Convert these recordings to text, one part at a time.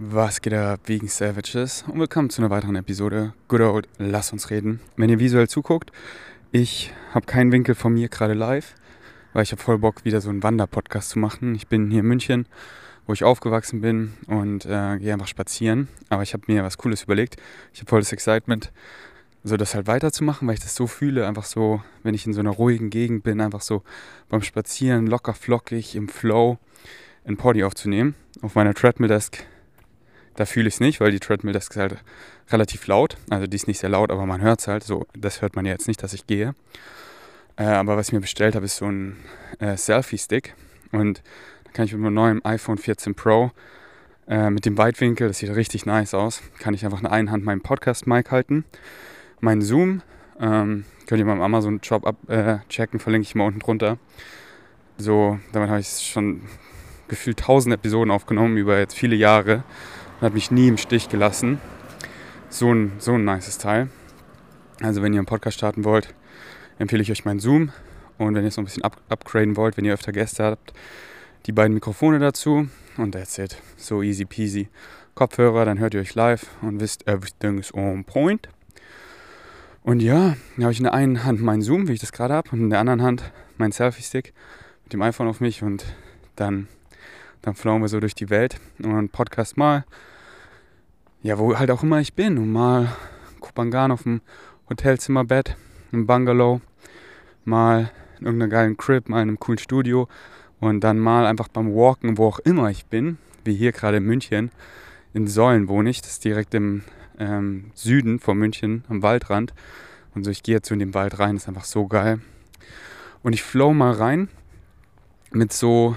Was geht ab, wegen Savages? Und willkommen zu einer weiteren Episode Good Old Lass uns reden. Wenn ihr visuell zuguckt, ich habe keinen Winkel von mir gerade live, weil ich habe voll Bock, wieder so einen Wanderpodcast zu machen. Ich bin hier in München, wo ich aufgewachsen bin und äh, gehe einfach spazieren. Aber ich habe mir was Cooles überlegt. Ich habe voll das Excitement, so das halt weiterzumachen, weil ich das so fühle, einfach so, wenn ich in so einer ruhigen Gegend bin, einfach so beim Spazieren locker flockig im Flow ein Poddy aufzunehmen. Auf meiner Treadmill Desk da fühle ich es nicht, weil die Treadmill das ist halt relativ laut. Also die ist nicht sehr laut, aber man hört es halt. So, das hört man ja jetzt nicht, dass ich gehe. Äh, aber was ich mir bestellt habe, ist so ein äh, Selfie-Stick. Und da kann ich mit meinem neuen iPhone 14 Pro äh, mit dem Weitwinkel, das sieht richtig nice aus, kann ich einfach in einer Hand meinen Podcast-Mic halten. Mein Zoom, ähm, könnt ihr mal im Amazon-Shop abchecken, äh, verlinke ich mal unten drunter. So, damit habe ich schon gefühlt tausend Episoden aufgenommen über jetzt viele Jahre und hat mich nie im Stich gelassen. So ein, so ein nices Teil. Also wenn ihr einen Podcast starten wollt, empfehle ich euch meinen Zoom. Und wenn ihr es noch ein bisschen up upgraden wollt, wenn ihr öfter Gäste habt, die beiden Mikrofone dazu. Und that's it. So easy peasy. Kopfhörer, dann hört ihr euch live und wisst, everything is on point. Und ja, habe ich in der einen Hand meinen Zoom, wie ich das gerade habe, und in der anderen Hand meinen Selfie-Stick mit dem iPhone auf mich und dann dann flowen wir so durch die Welt und Podcast mal, ja, wo halt auch immer ich bin. Und mal Kupangan auf dem Hotelzimmerbett, im Bungalow, mal in irgendeiner geilen Crib, mal in einem coolen Studio und dann mal einfach beim Walken, wo auch immer ich bin, wie hier gerade in München. In Säulen wohne ich, das ist direkt im ähm, Süden von München, am Waldrand. Und so, ich gehe jetzt so in den Wald rein, ist einfach so geil. Und ich flow mal rein mit so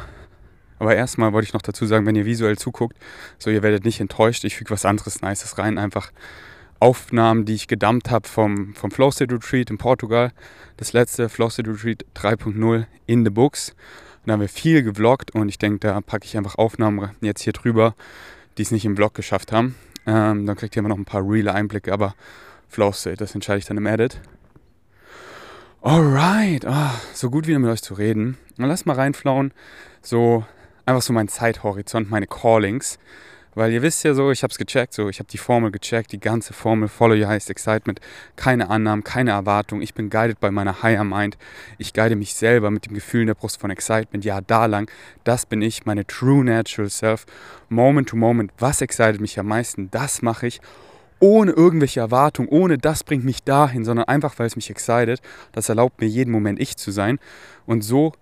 aber erstmal wollte ich noch dazu sagen, wenn ihr visuell zuguckt, so ihr werdet nicht enttäuscht. Ich füge was anderes Nices rein. Einfach Aufnahmen, die ich gedumpt habe vom, vom Flow State Retreat in Portugal. Das letzte Flow State Retreat 3.0 in the Books. Da haben wir viel gevloggt und ich denke, da packe ich einfach Aufnahmen jetzt hier drüber, die es nicht im Vlog geschafft haben. Ähm, dann kriegt ihr immer noch ein paar reale Einblicke, aber Flow State, das entscheide ich dann im Edit. Alright, oh, so gut wieder mit euch zu reden. Dann lass mal reinflauen. So einfach so mein Zeithorizont, meine Callings. Weil ihr wisst ja so, ich habe es gecheckt, so ich habe die Formel gecheckt, die ganze Formel Follow Your Highest Excitement, keine Annahmen, keine Erwartung. Ich bin guided bei meiner Higher Mind. Ich guide mich selber mit dem Gefühl in der Brust von Excitement. Ja, da lang, das bin ich, meine True Natural Self. Moment to Moment, was excited mich am meisten, das mache ich ohne irgendwelche Erwartung, ohne das bringt mich dahin, sondern einfach, weil es mich excited. Das erlaubt mir jeden Moment ich zu sein. Und so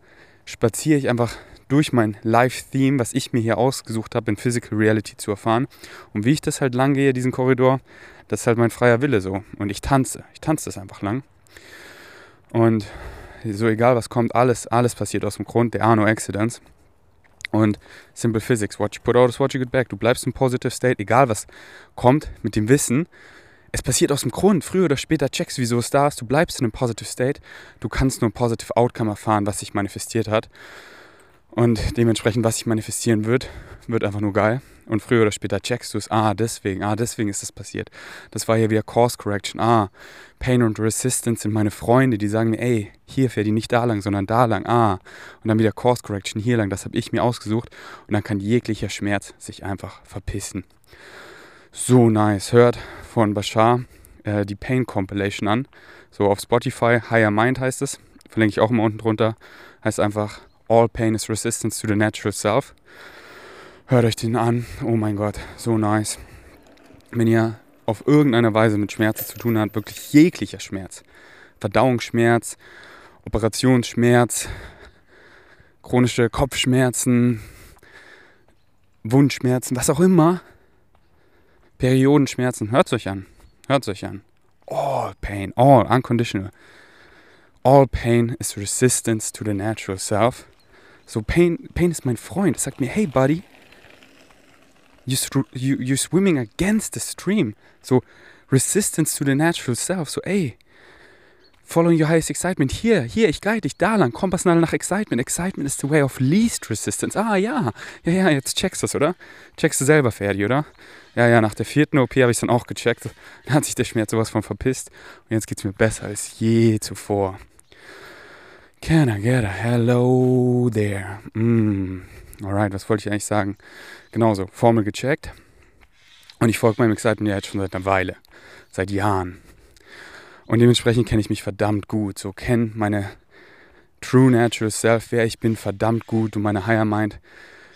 spaziere ich einfach durch mein Live-Theme, was ich mir hier ausgesucht habe, in Physical Reality zu erfahren. Und wie ich das halt lang gehe, diesen Korridor, das ist halt mein freier Wille so. Und ich tanze. Ich tanze das einfach lang. Und so egal was kommt, alles, alles passiert aus dem Grund. der are no accidents. Und Simple Physics, what you put out is what you get back. Du bleibst im Positive State, egal was kommt, mit dem Wissen. Es passiert aus dem Grund. Früher oder später checkst du, wieso es da ist. Du bleibst in einem Positive State. Du kannst nur ein Positive Outcome erfahren, was sich manifestiert hat. Und dementsprechend, was sich manifestieren wird, wird einfach nur geil. Und früher oder später checkst du es, ah, deswegen, ah, deswegen ist das passiert. Das war hier wieder Course Correction, ah, Pain und Resistance sind meine Freunde, die sagen mir, ey, hier fährt die nicht da lang, sondern da lang, ah. Und dann wieder Course Correction hier lang, das habe ich mir ausgesucht. Und dann kann jeglicher Schmerz sich einfach verpissen. So nice. Hört von Bashar äh, die Pain Compilation an. So auf Spotify, Higher Mind heißt es. Verlinke ich auch mal unten drunter. Heißt einfach All Pain is Resistance to the Natural Self. Hört euch den an. Oh mein Gott, so nice. Wenn ihr auf irgendeine Weise mit Schmerzen zu tun habt, wirklich jeglicher Schmerz, Verdauungsschmerz, Operationsschmerz, chronische Kopfschmerzen, Wundschmerzen, was auch immer, Periodenschmerzen, hört euch an. Hört euch an. All pain, all unconditional. All pain is resistance to the natural self. So Pain, Pain ist mein Freund. Er sagt mir, hey Buddy, you, you, you're swimming against the stream. So Resistance to the natural self. So ey, following your highest excitement. Hier, hier, ich guide dich da lang. Kompass nach Excitement. Excitement is the way of least resistance. Ah ja, ja, ja, jetzt checkst du es, oder? Checkst du selber, Ferdi, oder? Ja, ja, nach der vierten OP habe ich es dann auch gecheckt. Dann hat sich der Schmerz sowas von verpisst. Und jetzt geht es mir besser als je zuvor. Can I get a hello there? Mm. Alright, was wollte ich eigentlich sagen? Genauso, Formel gecheckt. Und ich folge meinem Excitement ja jetzt schon seit einer Weile, seit Jahren. Und dementsprechend kenne ich mich verdammt gut. So kenne meine True Natural Self, wer ich bin, verdammt gut. Und meine Higher Mind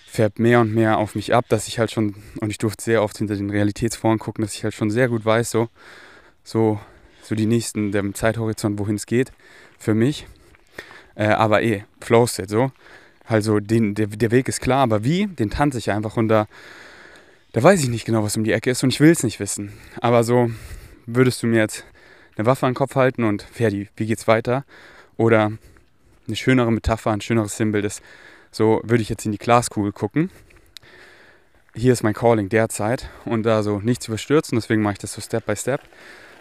färbt mehr und mehr auf mich ab, dass ich halt schon, und ich durfte sehr oft hinter den Realitätsforen gucken, dass ich halt schon sehr gut weiß, so, so, so die nächsten, der Zeithorizont, wohin es geht, für mich. Äh, aber eh, Flow State, so. Also den, der, der Weg ist klar, aber wie, den tanze ich einfach und da, da weiß ich nicht genau, was um die Ecke ist und ich will es nicht wissen. Aber so würdest du mir jetzt eine Waffe an den Kopf halten und Ferdi, wie geht's weiter? Oder eine schönere Metapher, ein schöneres Symbol ist, so würde ich jetzt in die Glaskugel gucken. Hier ist mein Calling derzeit und da so nichts überstürzen, deswegen mache ich das so Step by Step.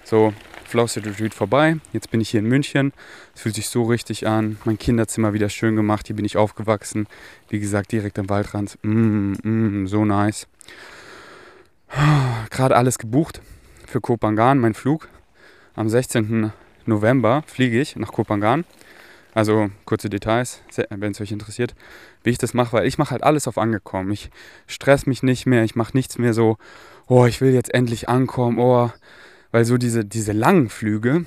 So, Flow Retreat vorbei. Jetzt bin ich hier in München. Es fühlt sich so richtig an. Mein Kinderzimmer wieder schön gemacht. Hier bin ich aufgewachsen. Wie gesagt, direkt am Waldrand. Mm, mm, so nice. Gerade alles gebucht für Kopangan, mein Flug. Am 16. November fliege ich nach Kopangan. Also kurze Details, wenn es euch interessiert, wie ich das mache, weil ich mache halt alles auf angekommen. Ich stress mich nicht mehr, ich mache nichts mehr so, oh, ich will jetzt endlich ankommen, oh, weil so diese, diese langen Flüge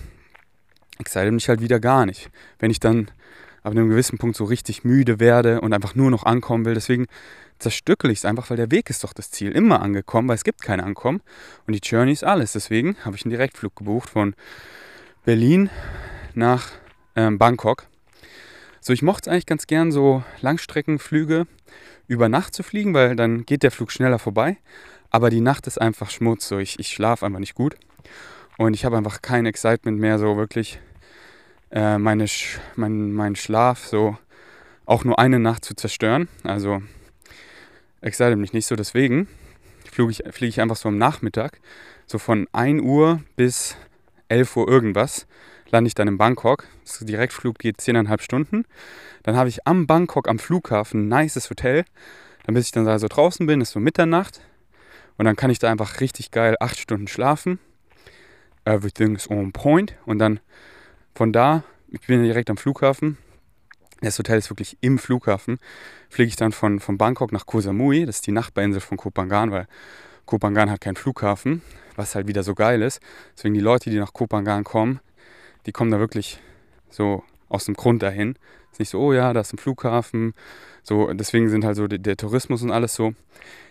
excite mich halt wieder gar nicht. Wenn ich dann ab einem gewissen Punkt so richtig müde werde und einfach nur noch ankommen will, deswegen zerstückel ich es einfach, weil der Weg ist doch das Ziel. Immer angekommen, weil es gibt kein Ankommen und die Journey ist alles. Deswegen habe ich einen Direktflug gebucht von Berlin nach ähm, Bangkok so, ich mochte es eigentlich ganz gern, so Langstreckenflüge über Nacht zu fliegen, weil dann geht der Flug schneller vorbei. Aber die Nacht ist einfach Schmutz. So, ich, ich schlafe einfach nicht gut. Und ich habe einfach kein Excitement mehr, so wirklich äh, meine, mein, meinen Schlaf so auch nur eine Nacht zu zerstören. Also excited mich nicht so. Deswegen fliege ich, fliege ich einfach so am Nachmittag, so von 1 Uhr bis 11 Uhr irgendwas lande ich dann in Bangkok. Das Direktflug geht 10,5 Stunden. Dann habe ich am Bangkok am Flughafen ein nices Hotel. Dann bis ich dann da so draußen bin, ist so Mitternacht. Und dann kann ich da einfach richtig geil 8 Stunden schlafen. Everything is on point. Und dann von da, ich bin direkt am Flughafen. Das Hotel ist wirklich im Flughafen. Fliege ich dann von, von Bangkok nach Koh Samui. Das ist die Nachbarinsel von Koh Phangan, weil Koh Phangan hat keinen Flughafen, was halt wieder so geil ist. Deswegen die Leute, die nach Koh Phangan kommen, die kommen da wirklich so aus dem Grund dahin. Nicht so, oh ja, da ist ein Flughafen. So, deswegen sind halt so der, der Tourismus und alles so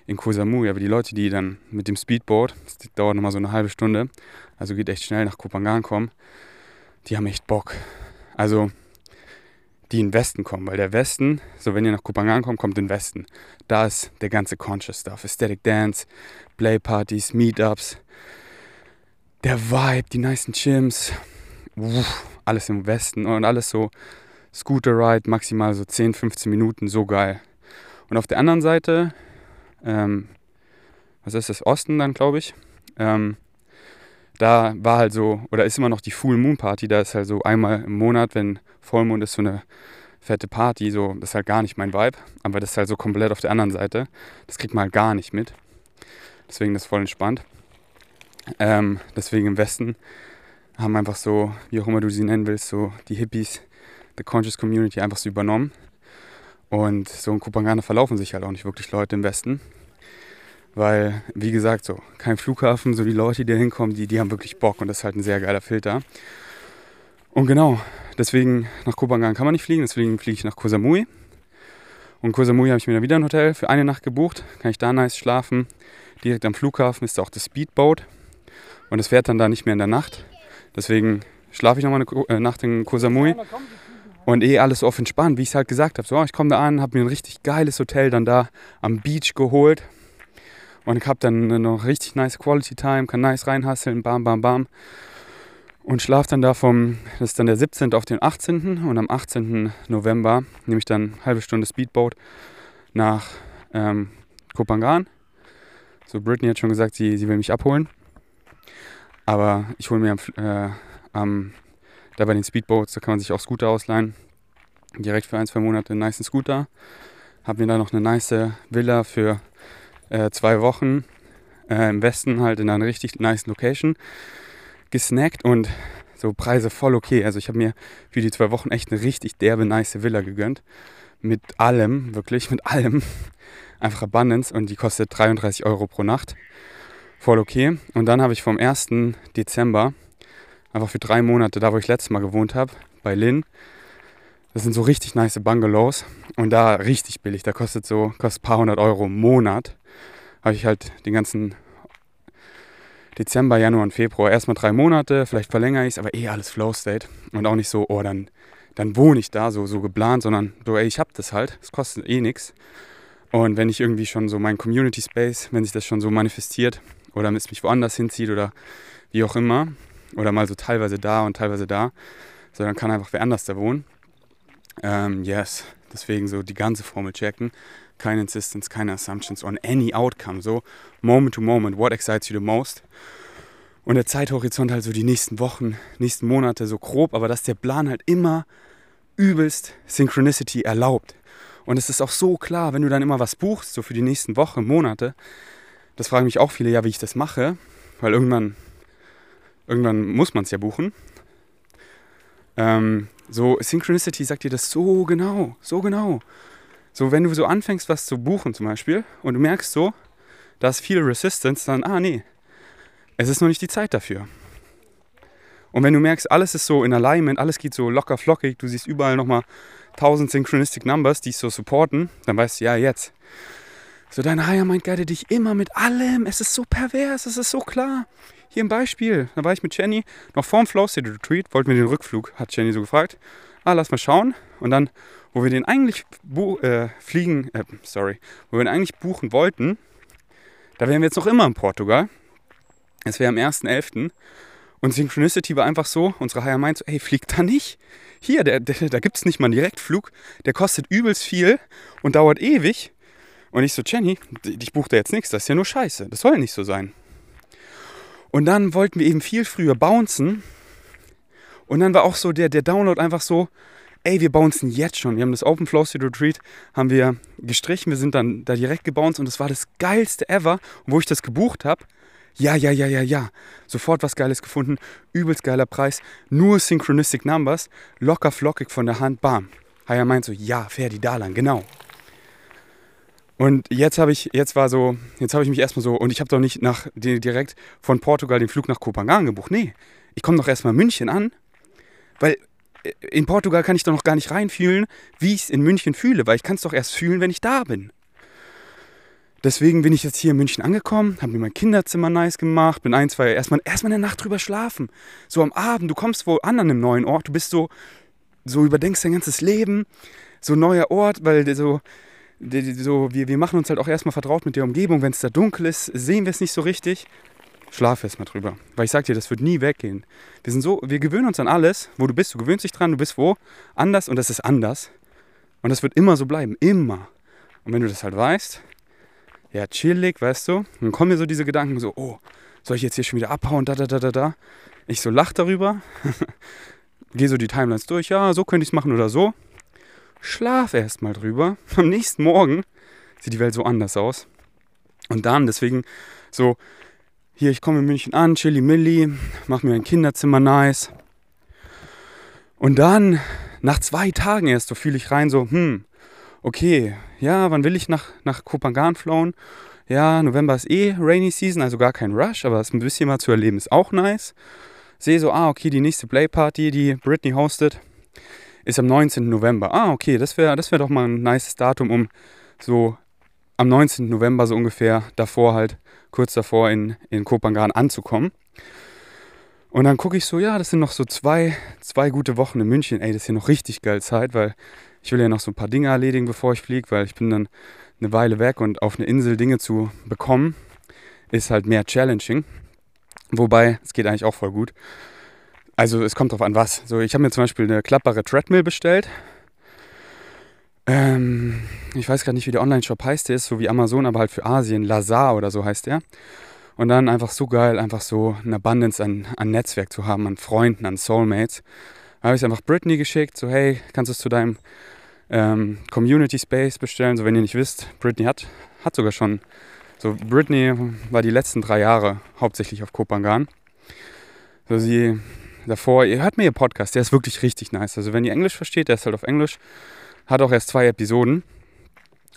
in Koh Samui. Aber die Leute, die dann mit dem Speedboat, das dauert nochmal so eine halbe Stunde, also geht echt schnell nach Koh Phangan kommen, die haben echt Bock. Also die in den Westen kommen, weil der Westen, so wenn ihr nach Koh Phangan kommt, kommt in den Westen. Da ist der ganze Conscious Stuff, Aesthetic Dance, Playpartys, Meetups, der Vibe, die nicen Gyms, alles im Westen und alles so Scooter Ride, maximal so 10, 15 Minuten, so geil. Und auf der anderen Seite, ähm, was ist das, Osten dann, glaube ich, ähm, da war halt so, oder ist immer noch die Full Moon Party, da ist halt so einmal im Monat, wenn Vollmond ist, so eine fette Party, so, das ist halt gar nicht mein Vibe, aber das ist halt so komplett auf der anderen Seite. Das kriegt man halt gar nicht mit. Deswegen ist das voll entspannt. Ähm, deswegen im Westen haben einfach so, wie auch immer du sie nennen willst, so die Hippies, the Conscious Community einfach so übernommen. Und so in Kupangana verlaufen sich halt auch nicht wirklich Leute im Westen. Weil, wie gesagt, so kein Flughafen, so die Leute, die da hinkommen, die, die haben wirklich Bock und das ist halt ein sehr geiler Filter. Und genau, deswegen nach Kopangan kann man nicht fliegen, deswegen fliege ich nach Koh. Und Koh Samui habe ich mir dann wieder ein Hotel für eine Nacht gebucht, kann ich da nice schlafen. Direkt am Flughafen ist auch das Speedboat und es fährt dann da nicht mehr in der Nacht, Deswegen schlafe ich nochmal eine äh, Nacht in Koh Samui. Und eh alles auf entspannt, wie ich es halt gesagt habe. So, oh, ich komme da an, habe mir ein richtig geiles Hotel dann da am Beach geholt. Und ich habe dann noch richtig nice Quality Time, kann nice reinhasseln, bam, bam, bam. Und schlafe dann da vom, das ist dann der 17. auf den 18. Und am 18. November nehme ich dann eine halbe Stunde Speedboat nach ähm, Kopangan. So, Britney hat schon gesagt, sie, sie will mich abholen. Aber ich hole mir am, äh, am, da bei den Speedboats, da kann man sich auch Scooter ausleihen. Direkt für ein, zwei Monate einen nice Scooter. Hab mir da noch eine nice Villa für äh, zwei Wochen äh, im Westen, halt in einer richtig nice Location gesnackt und so Preise voll okay. Also ich habe mir für die zwei Wochen echt eine richtig derbe nice Villa gegönnt. Mit allem, wirklich, mit allem. Einfach Abundance und die kostet 33 Euro pro Nacht. voll okay. Und dann habe ich vom 1. Dezember einfach für drei Monate, da wo ich letztes Mal gewohnt habe, bei Lynn, das sind so richtig nice Bungalows und da richtig billig. Da kostet so kostet ein paar hundert Euro im Monat. Habe ich halt den ganzen Dezember, Januar und Februar erstmal drei Monate, vielleicht verlängere ich es, aber eh alles Flow State und auch nicht so, oh, dann, dann wohne ich da so, so geplant, sondern so, ey, ich habe das halt, es kostet eh nichts. Und wenn ich irgendwie schon so mein Community Space, wenn sich das schon so manifestiert oder es mich woanders hinzieht oder wie auch immer, oder mal so teilweise da und teilweise da, so dann kann einfach wer anders da wohnen. Ähm, yes, deswegen so die ganze Formel checken. Keine Insistence, keine Assumptions on any outcome. So moment to moment, what excites you the most? Und der Zeithorizont halt so die nächsten Wochen, nächsten Monate so grob, aber dass der Plan halt immer übelst Synchronicity erlaubt. Und es ist auch so klar, wenn du dann immer was buchst, so für die nächsten Wochen, Monate, das fragen mich auch viele, ja, wie ich das mache, weil irgendwann, irgendwann muss man es ja buchen. Ähm, so, Synchronicity sagt dir das so genau, so genau. So, wenn du so anfängst, was zu buchen zum Beispiel, und du merkst so, da ist viel Resistance, dann, ah nee, es ist noch nicht die Zeit dafür. Und wenn du merkst, alles ist so in Alignment, alles geht so locker flockig, du siehst überall nochmal 1000 Synchronistic Numbers, die es so supporten, dann weißt du, ja, jetzt. So, dein Higher Mind guidet dich immer mit allem. Es ist so pervers, es ist so klar. Hier ein Beispiel. Da war ich mit Jenny noch vorm Flow State Retreat, wollten wir den Rückflug, hat Jenny so gefragt. Ah, lass mal schauen. Und dann, wo wir den eigentlich äh, fliegen, äh, sorry, wo wir den eigentlich buchen wollten, da wären wir jetzt noch immer in Portugal. Es wäre am 1.11. Und Synchronicity war einfach so, unsere Higher Mind so, ey, fliegt da nicht. Hier, der, der, da gibt es nicht mal einen Direktflug. Der kostet übelst viel und dauert ewig. Und ich so, Jenny, ich buche da jetzt nichts, das ist ja nur Scheiße. Das soll ja nicht so sein. Und dann wollten wir eben viel früher bouncen. Und dann war auch so der, der Download einfach so, ey, wir bouncen jetzt schon. Wir haben das Open Flow State Retreat, haben wir gestrichen, wir sind dann da direkt gebounced und es war das geilste ever. Und wo ich das gebucht habe, ja, ja, ja, ja, ja. Sofort was Geiles gefunden, übelst geiler Preis, nur Synchronistic Numbers, locker flockig von der Hand, bam. Haya meint so, ja, Ferdi Dalan, genau. Und jetzt habe ich, jetzt war so, jetzt habe ich mich erstmal so, und ich habe doch nicht nach, direkt von Portugal den Flug nach Kopenhagen gebucht. Nee, ich komme doch erstmal München an, weil äh, in Portugal kann ich doch noch gar nicht reinfühlen, wie ich es in München fühle, weil ich kann es doch erst fühlen, wenn ich da bin. Deswegen bin ich jetzt hier in München angekommen, habe mir mein Kinderzimmer nice gemacht, bin ein, zwei, erstmal, erstmal eine Nacht drüber schlafen. So am Abend, du kommst wo an an einem neuen Ort, du bist so, so überdenkst dein ganzes Leben, so neuer Ort, weil so, so, wir, wir machen uns halt auch erstmal vertraut mit der Umgebung. Wenn es da dunkel ist, sehen wir es nicht so richtig. Schlaf erst mal drüber. Weil ich sag dir, das wird nie weggehen. Wir sind so, wir gewöhnen uns an alles, wo du bist. Du gewöhnst dich dran, du bist wo? Anders und das ist anders. Und das wird immer so bleiben. Immer. Und wenn du das halt weißt, ja, chillig, weißt du, dann kommen mir so diese Gedanken so, oh, soll ich jetzt hier schon wieder abhauen, da, da, da, da, da. Ich so lach darüber, gehe so die Timelines durch, ja, so könnte ich es machen oder so schlaf erst mal drüber. Am nächsten Morgen sieht die Welt so anders aus. Und dann, deswegen so, hier, ich komme in München an, chilly milli, mach mir ein Kinderzimmer nice. Und dann, nach zwei Tagen erst, so fühle ich rein, so, hm, okay, ja, wann will ich nach, nach Kopangan flown? Ja, November ist eh Rainy Season, also gar kein Rush, aber es ein bisschen mal zu erleben ist auch nice. Sehe so, ah, okay, die nächste Playparty, die Britney hostet, ist am 19. November. Ah, okay, das wäre das wär doch mal ein nices Datum, um so am 19. November so ungefähr davor halt, kurz davor in, in Kopangan anzukommen. Und dann gucke ich so, ja, das sind noch so zwei, zwei gute Wochen in München. Ey, das ist hier noch richtig geil Zeit, weil ich will ja noch so ein paar Dinge erledigen, bevor ich fliege, weil ich bin dann eine Weile weg und auf eine Insel Dinge zu bekommen, ist halt mehr challenging. Wobei, es geht eigentlich auch voll gut. Also es kommt drauf an, was. So, ich habe mir zum Beispiel eine klappbare Treadmill bestellt. Ähm, ich weiß gar nicht, wie der Online-Shop heißt. Der ist so wie Amazon, aber halt für Asien. Lazar oder so heißt der. Und dann einfach so geil, einfach so eine Abundance an, an Netzwerk zu haben, an Freunden, an Soulmates. Da habe ich einfach Britney geschickt, so hey, kannst du es zu deinem ähm, Community Space bestellen? So wenn ihr nicht wisst, Britney hat, hat sogar schon, so Britney war die letzten drei Jahre hauptsächlich auf Kopangan. So sie davor, ihr hört mir ihr Podcast, der ist wirklich richtig nice. Also wenn ihr Englisch versteht, der ist halt auf Englisch, hat auch erst zwei Episoden.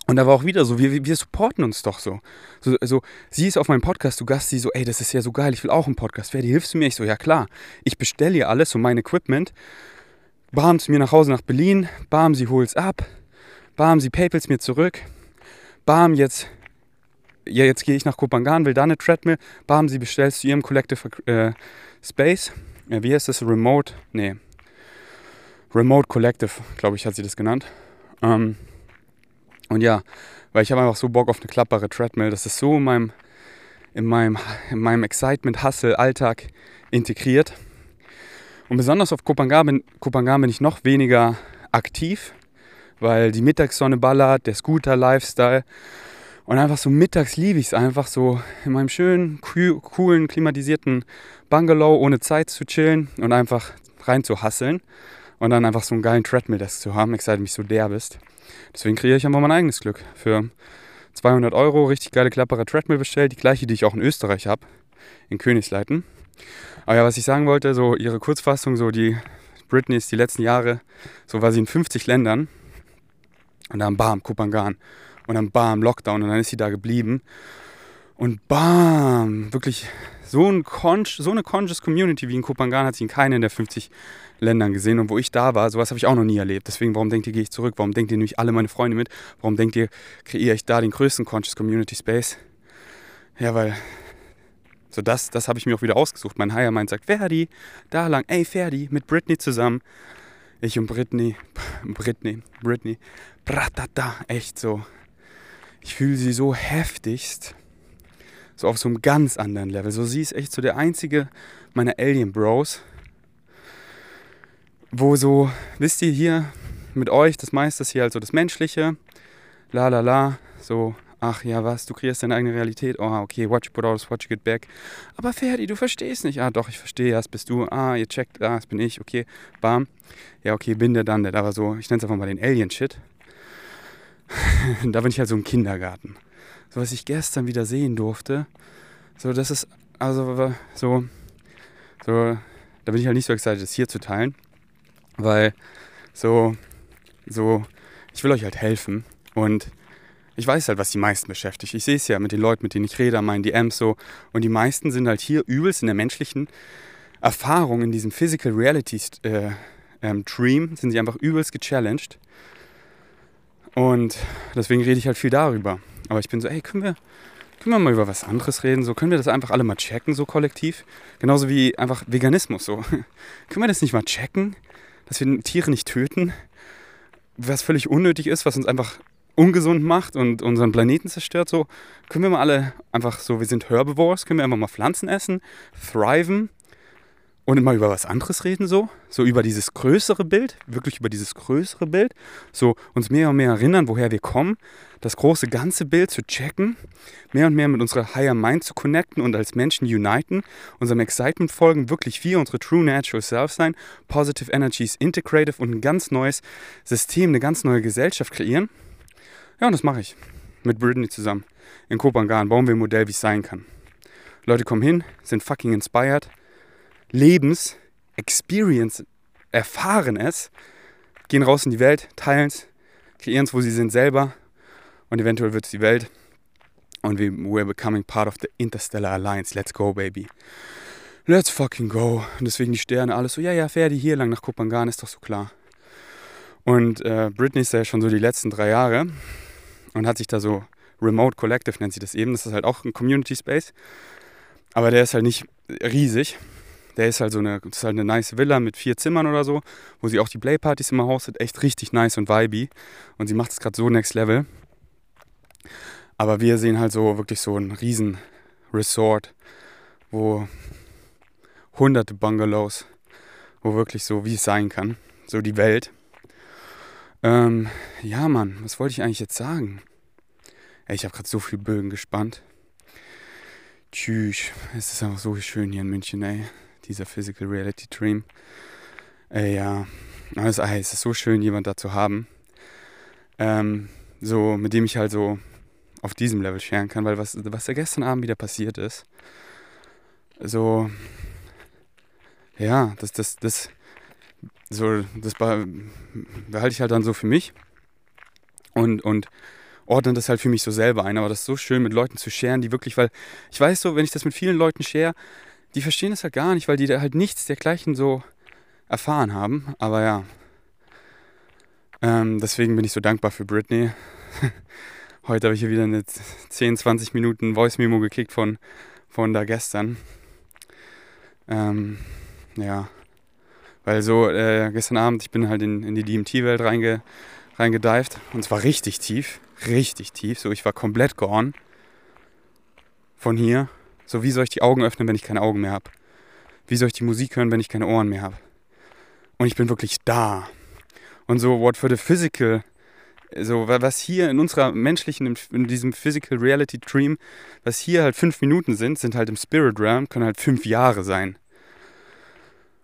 Und da war auch wieder so, wir, wir supporten uns doch so. so. So, sie ist auf meinem Podcast du Gast, sie so, ey, das ist ja so geil, ich will auch einen Podcast. Ferdi, hilfst du mir? Ich so, ja klar. Ich bestelle ihr alles, so mein Equipment. Bam, zu mir nach Hause nach Berlin. Bam, sie holt's ab. Bam, sie paypals mir zurück. Bam, jetzt, ja, jetzt gehe ich nach Kopangan, will da eine Treadmill. Bam, sie bestellt zu ihrem Collective äh, Space. Ja, wie heißt das? Remote? Nee. Remote Collective, glaube ich, hat sie das genannt. Ähm, und ja, weil ich habe einfach so Bock auf eine klappbare Treadmill. Das ist so in meinem, in meinem, in meinem Excitement, Hustle, Alltag integriert. Und besonders auf Kopangan bin, bin ich noch weniger aktiv, weil die Mittagssonne ballert, der Scooter-Lifestyle. Und einfach so mittags liebe ich es einfach so in meinem schönen, coolen, klimatisierten Bungalow ohne Zeit zu chillen und einfach rein zu hasseln und dann einfach so einen geilen Treadmill-Desk zu haben, excite mich so der bist. Deswegen kreiere ich einfach mein eigenes Glück. Für 200 Euro richtig geile klappere Treadmill bestellt, die gleiche, die ich auch in Österreich habe, in Königsleiten. Aber ja, was ich sagen wollte, so ihre Kurzfassung, so die Britney ist die letzten Jahre, so war sie in 50 Ländern und dann bam, Kupangan und dann bam, Lockdown und dann ist sie da geblieben und bam, wirklich so, ein so eine conscious Community wie in Kupangan hat sie in keinen der 50 Ländern gesehen. Und wo ich da war, sowas habe ich auch noch nie erlebt. Deswegen, warum denkt ihr, gehe ich zurück? Warum denkt ihr nämlich alle meine Freunde mit? Warum denkt ihr, kreiere ich da den größten conscious Community Space? Ja, weil so das, das habe ich mir auch wieder ausgesucht. Mein Higher Mind sagt, Ferdi, da lang, ey Ferdi, mit Britney zusammen. Ich und Britney, Britney, Britney, bratata, echt so. Ich fühle sie so heftigst so auf so einem ganz anderen Level. So sie ist echt so der einzige meiner Alien Bros, wo so, wisst ihr hier mit euch, das meiste ist hier halt so das Menschliche, la la la, so, ach ja, was, du kreierst deine eigene Realität, oh, okay, watch put out, watch get back. Aber Ferdi, du verstehst nicht. Ah, doch, ich verstehe, das bist du. Ah, ihr checkt, ah, das bin ich, okay, bam. Ja, okay, bin der dann, der, aber so, ich nenne es einfach mal den Alien-Shit. da bin ich halt so im Kindergarten so was ich gestern wieder sehen durfte, so das ist, also so, so, da bin ich halt nicht so excited, das hier zu teilen, weil so, so, ich will euch halt helfen und ich weiß halt, was die meisten beschäftigt. Ich sehe es ja mit den Leuten, mit denen ich rede, meinen DMs so. Und die meisten sind halt hier übelst in der menschlichen Erfahrung, in diesem Physical Reality äh, ähm, Dream, sind sie einfach übelst gechallenged. Und deswegen rede ich halt viel darüber. Aber ich bin so, ey, können wir, können wir mal über was anderes reden? So können wir das einfach alle mal checken, so kollektiv. Genauso wie einfach Veganismus. So können wir das nicht mal checken, dass wir Tiere nicht töten, was völlig unnötig ist, was uns einfach ungesund macht und unseren Planeten zerstört. So können wir mal alle einfach so, wir sind Herbivores, können wir einfach mal Pflanzen essen, thriven und mal über was anderes reden, so, so über dieses größere Bild, wirklich über dieses größere Bild, so uns mehr und mehr erinnern, woher wir kommen, das große ganze Bild zu checken, mehr und mehr mit unserer Higher Mind zu connecten und als Menschen uniten, unserem Excitement folgen, wirklich wir, unsere True Natural Self sein, Positive Energies Integrative und ein ganz neues System, eine ganz neue Gesellschaft kreieren. Ja, und das mache ich. Mit Brittany zusammen. In Kopangan bauen wir ein Modell, wie es sein kann. Leute kommen hin, sind fucking inspired, Lebens, Experience, erfahren es, gehen raus in die Welt, teilen es, kreieren es, wo sie sind selber und eventuell wird es die Welt und wir, we're becoming part of the Interstellar Alliance. Let's go, baby. Let's fucking go. Und deswegen die Sterne, alles so, ja, ja, Ferdi, hier lang nach Kopangan, ist doch so klar. Und äh, Britney ist ja schon so die letzten drei Jahre und hat sich da so Remote Collective nennt sie das eben. Das ist halt auch ein Community Space. Aber der ist halt nicht riesig. Der ist halt so eine, das ist halt eine nice Villa mit vier Zimmern oder so, wo sie auch die Playpartys immer hostet. Echt richtig nice und vibey. Und sie macht es gerade so next level. Aber wir sehen halt so wirklich so ein riesen Resort, wo hunderte Bungalows, wo wirklich so, wie es sein kann, so die Welt. Ähm, ja, Mann, was wollte ich eigentlich jetzt sagen? Ey, ich habe gerade so viel Bögen gespannt. Tschüss, es ist einfach so schön hier in München, ey dieser Physical Reality Dream. Äh, ja, es ist so schön, jemand da zu haben, ähm, so, mit dem ich halt so auf diesem Level scheren kann, weil was, was da gestern Abend wieder passiert ist, so, ja, das, das, das, so, das behalte ich halt dann so für mich und, und, ordne das halt für mich so selber ein. Aber das ist so schön, mit Leuten zu scheren, die wirklich, weil ich weiß so, wenn ich das mit vielen Leuten share, die verstehen das halt gar nicht, weil die da halt nichts dergleichen so erfahren haben. Aber ja, ähm, deswegen bin ich so dankbar für Britney. Heute habe ich hier wieder eine 10, 20 Minuten Voice-Memo gekickt von, von da gestern. Ähm, ja, weil so äh, gestern Abend, ich bin halt in, in die DMT-Welt reinge, reingedived und zwar richtig tief, richtig tief. So, ich war komplett gone von hier. So, wie soll ich die Augen öffnen, wenn ich keine Augen mehr habe? Wie soll ich die Musik hören, wenn ich keine Ohren mehr habe? Und ich bin wirklich da. Und so, what for the physical, so, was hier in unserer menschlichen, in diesem Physical Reality Dream, was hier halt fünf Minuten sind, sind halt im Spirit Realm, können halt fünf Jahre sein.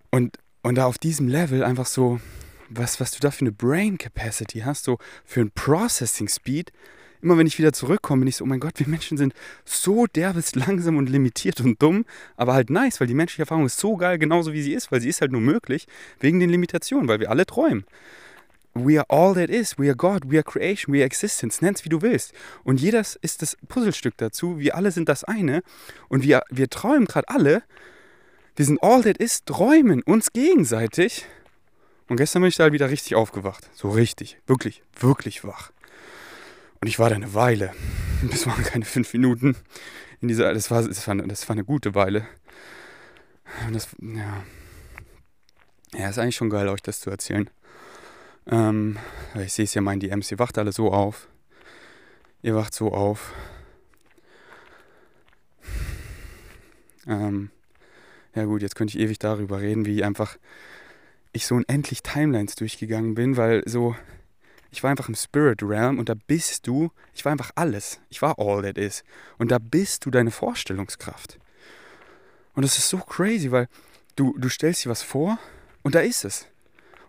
Und, und da auf diesem Level einfach so, was, was du da für eine Brain Capacity hast, so für ein Processing Speed. Immer wenn ich wieder zurückkomme, bin ich so, oh mein Gott, wir Menschen sind so derbest langsam und limitiert und dumm, aber halt nice, weil die menschliche Erfahrung ist so geil, genauso wie sie ist, weil sie ist halt nur möglich wegen den Limitationen, weil wir alle träumen. We are all that is. We are God. We are creation. We are existence. Nenn's wie du willst. Und jeder ist das Puzzlestück dazu. Wir alle sind das eine. Und wir, wir träumen gerade alle. Wir sind all that is, träumen uns gegenseitig. Und gestern bin ich da halt wieder richtig aufgewacht. So richtig. Wirklich, wirklich wach. Und ich war da eine Weile. Das waren keine fünf Minuten. In dieser, das, war, das, war, das war eine gute Weile. Und das, ja. Ja, ist eigentlich schon geil, euch das zu erzählen. Ähm, ich sehe es ja meinen DMs, ihr wacht alle so auf. Ihr wacht so auf. Ähm, ja gut, jetzt könnte ich ewig darüber reden, wie einfach ich so unendlich Timelines durchgegangen bin, weil so, ich war einfach im Spirit Realm und da bist du, ich war einfach alles. Ich war all that is. Und da bist du deine Vorstellungskraft. Und das ist so crazy, weil du, du stellst dir was vor und da ist es.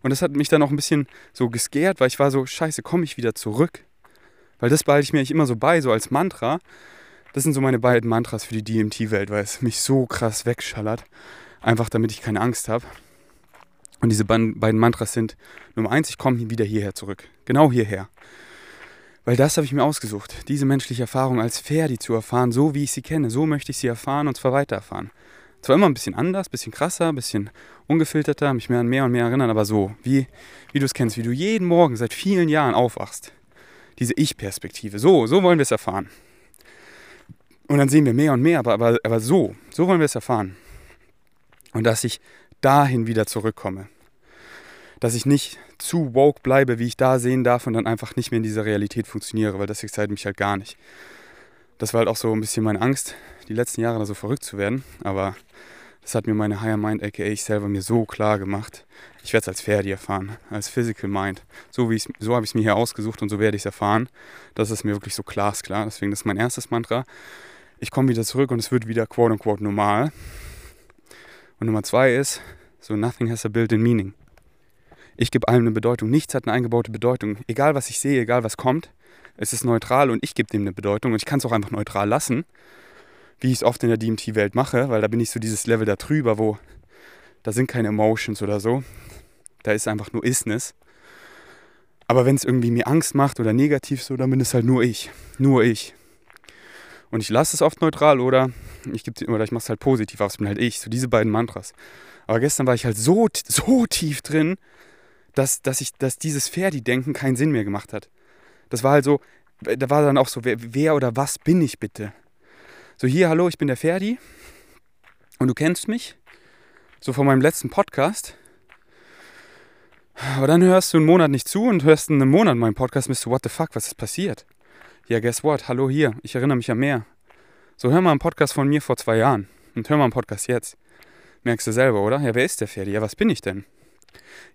Und das hat mich dann auch ein bisschen so gescared, weil ich war so, scheiße, komme ich wieder zurück? Weil das behalte ich mir eigentlich immer so bei, so als Mantra. Das sind so meine beiden Mantras für die DMT-Welt, weil es mich so krass wegschallert. Einfach damit ich keine Angst habe. Und diese beiden Mantras sind Nummer eins, ich komme wieder hierher zurück. Genau hierher. Weil das habe ich mir ausgesucht. Diese menschliche Erfahrung als Ferdi zu erfahren, so wie ich sie kenne. So möchte ich sie erfahren und zwar weiter erfahren. Zwar immer ein bisschen anders, ein bisschen krasser, ein bisschen ungefilterter, mich mehr an mehr und mehr erinnern, aber so, wie, wie du es kennst, wie du jeden Morgen seit vielen Jahren aufwachst. Diese Ich-Perspektive. So, so wollen wir es erfahren. Und dann sehen wir mehr und mehr, aber, aber, aber so, so wollen wir es erfahren. Und dass ich dahin wieder zurückkomme. Dass ich nicht zu woke bleibe, wie ich da sehen darf und dann einfach nicht mehr in dieser Realität funktioniere, weil das excite mich halt gar nicht. Das war halt auch so ein bisschen meine Angst, die letzten Jahre da so verrückt zu werden. Aber das hat mir meine Higher Mind, aka ich selber, mir so klar gemacht. Ich werde es als Ferdi erfahren, als Physical Mind. So, so habe ich es mir hier ausgesucht und so werde ich es erfahren. Das ist mir wirklich so glasklar. Deswegen das ist mein erstes Mantra. Ich komme wieder zurück und es wird wieder quote unquote normal. Und Nummer zwei ist, so nothing has a built-in meaning. Ich gebe allem eine Bedeutung. Nichts hat eine eingebaute Bedeutung. Egal was ich sehe, egal was kommt, es ist neutral und ich gebe dem eine Bedeutung. Und ich kann es auch einfach neutral lassen wie ich es oft in der DMT-Welt mache, weil da bin ich so dieses Level da drüber, wo da sind keine Emotions oder so. Da ist einfach nur Isness. Aber wenn es irgendwie mir Angst macht oder negativ so, dann bin es halt nur ich. Nur ich. Und ich lasse es oft neutral oder ich, ich mache es halt positiv, aber es bin halt ich. So diese beiden Mantras. Aber gestern war ich halt so, so tief drin, dass, dass, ich, dass dieses Ferdi-Denken keinen Sinn mehr gemacht hat. Das war halt so, da war dann auch so, wer, wer oder was bin ich bitte? So, hier, hallo, ich bin der Ferdi. Und du kennst mich. So von meinem letzten Podcast. Aber dann hörst du einen Monat nicht zu und hörst einen Monat meinen Podcast und bist du, what the fuck, was ist passiert? Ja, guess what? Hallo hier, ich erinnere mich an mehr. So, hör mal einen Podcast von mir vor zwei Jahren und hör mal einen Podcast jetzt. Merkst du selber, oder? Ja, wer ist der Ferdi? Ja, was bin ich denn?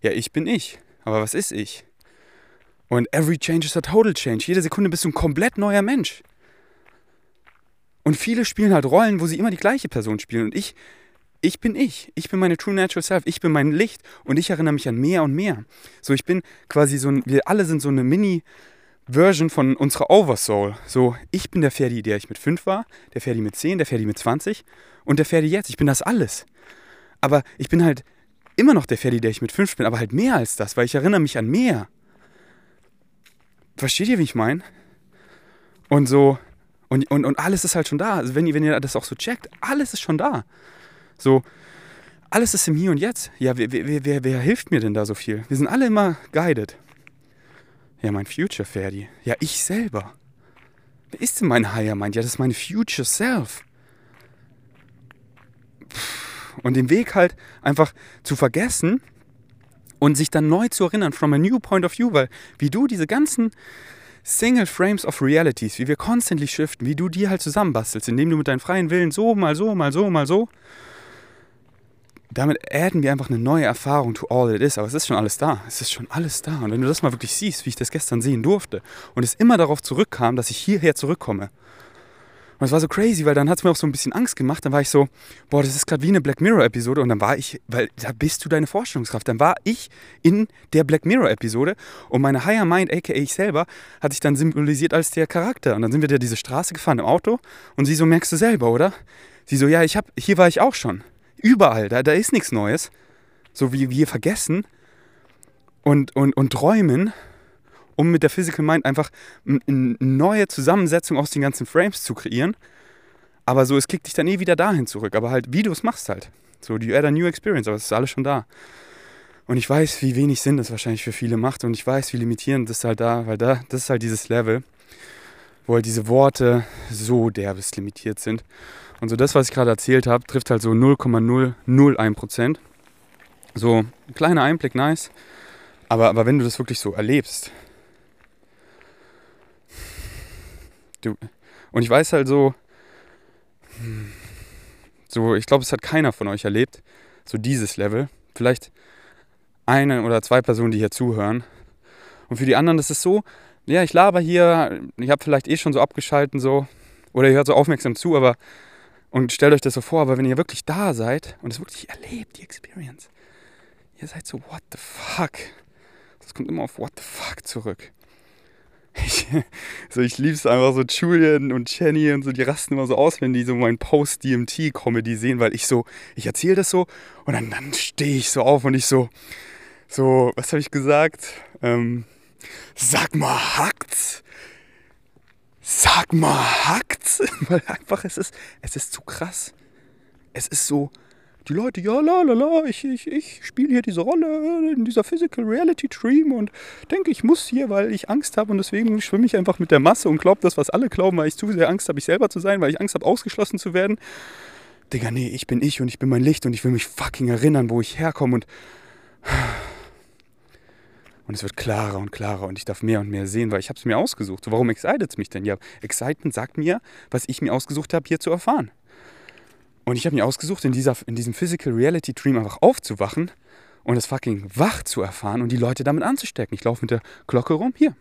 Ja, ich bin ich. Aber was ist ich? Und every change is a total change. Jede Sekunde bist du ein komplett neuer Mensch. Und viele spielen halt Rollen, wo sie immer die gleiche Person spielen. Und ich, ich bin ich. Ich bin meine True Natural Self. Ich bin mein Licht. Und ich erinnere mich an mehr und mehr. So, ich bin quasi so ein, wir alle sind so eine Mini- Version von unserer Oversoul. So, ich bin der Ferdi, der ich mit 5 war, der Ferdi mit 10, der Ferdi mit 20 und der Ferdi jetzt. Ich bin das alles. Aber ich bin halt immer noch der Ferdi, der ich mit 5 bin, aber halt mehr als das, weil ich erinnere mich an mehr. Versteht ihr, wie ich meine? Und so, und, und, und alles ist halt schon da. Also wenn ihr, wenn ihr das auch so checkt, alles ist schon da. So, alles ist im Hier und Jetzt. Ja, wer, wer, wer, wer hilft mir denn da so viel? Wir sind alle immer guided. Ja, mein Future Ferdi. Ja, ich selber. Wer ist denn mein Higher Mind? Ja, das ist mein Future Self. Und den Weg halt einfach zu vergessen und sich dann neu zu erinnern, from a new point of view, weil wie du diese ganzen Single Frames of Realities, wie wir constantly shiften, wie du die halt zusammenbastelst, indem du mit deinem freien Willen so, mal so, mal so, mal so. Damit adden wir einfach eine neue Erfahrung to all it is. Aber es ist schon alles da. Es ist schon alles da. Und wenn du das mal wirklich siehst, wie ich das gestern sehen durfte, und es immer darauf zurückkam, dass ich hierher zurückkomme, und es war so crazy, weil dann hat es mir auch so ein bisschen Angst gemacht. Dann war ich so, boah, das ist gerade wie eine Black Mirror-Episode. Und dann war ich, weil da bist du deine Vorstellungskraft. Dann war ich in der Black Mirror-Episode und meine Higher Mind, aka ich selber, hatte ich dann symbolisiert als der Charakter. Und dann sind wir da diese Straße gefahren im Auto und sie so, merkst du selber, oder? Sie so, ja, ich hab, hier war ich auch schon. Überall, da, da ist nichts Neues. So wie wir vergessen und, und, und träumen um mit der Physical Mind einfach eine neue Zusammensetzung aus den ganzen Frames zu kreieren. Aber so, es kickt dich dann eh wieder dahin zurück. Aber halt, wie du es machst halt. So, you add a new experience, aber es ist alles schon da. Und ich weiß, wie wenig Sinn das wahrscheinlich für viele macht. Und ich weiß, wie limitierend das halt da, weil da, das ist halt dieses Level, wo halt diese Worte so derbest limitiert sind. Und so das, was ich gerade erzählt habe, trifft halt so 0,001% So, ein kleiner Einblick, nice. Aber, aber wenn du das wirklich so erlebst, Du, und ich weiß halt so, so, ich glaube, es hat keiner von euch erlebt, so dieses Level. Vielleicht eine oder zwei Personen, die hier zuhören. Und für die anderen ist es so, ja, ich laber hier, ich habe vielleicht eh schon so abgeschalten so, oder ihr hört so aufmerksam zu, aber und stellt euch das so vor, aber wenn ihr wirklich da seid und es wirklich erlebt, die Experience, ihr seid so, what the fuck? Das kommt immer auf what the fuck zurück. Ich, so, ich liebe es einfach so, Julian und Jenny und so, die rasten immer so aus, wenn die so mein Post-DMT-Comedy sehen, weil ich so, ich erzähle das so und dann, dann stehe ich so auf und ich so, so, was habe ich gesagt? Ähm, sag mal, hackt's? Sag mal, hackt's? Weil einfach, es ist, es ist zu krass. Es ist so, die Leute, ja, la, la, la, ich, ich, ich spiele hier diese Rolle in dieser Physical Reality Dream und denke, ich muss hier, weil ich Angst habe und deswegen schwimme ich einfach mit der Masse und glaube das, was alle glauben, weil ich zu sehr Angst habe, ich selber zu sein, weil ich Angst habe, ausgeschlossen zu werden. Digga, nee, ich bin ich und ich bin mein Licht und ich will mich fucking erinnern, wo ich herkomme und. Und es wird klarer und klarer und ich darf mehr und mehr sehen, weil ich habe es mir ausgesucht. So, warum excited es mich denn? Ja, Excitement sagt mir, was ich mir ausgesucht habe, hier zu erfahren. Und ich habe mir ausgesucht, in, dieser, in diesem Physical Reality Dream einfach aufzuwachen und das fucking wach zu erfahren und die Leute damit anzustecken. Ich laufe mit der Glocke rum, hier.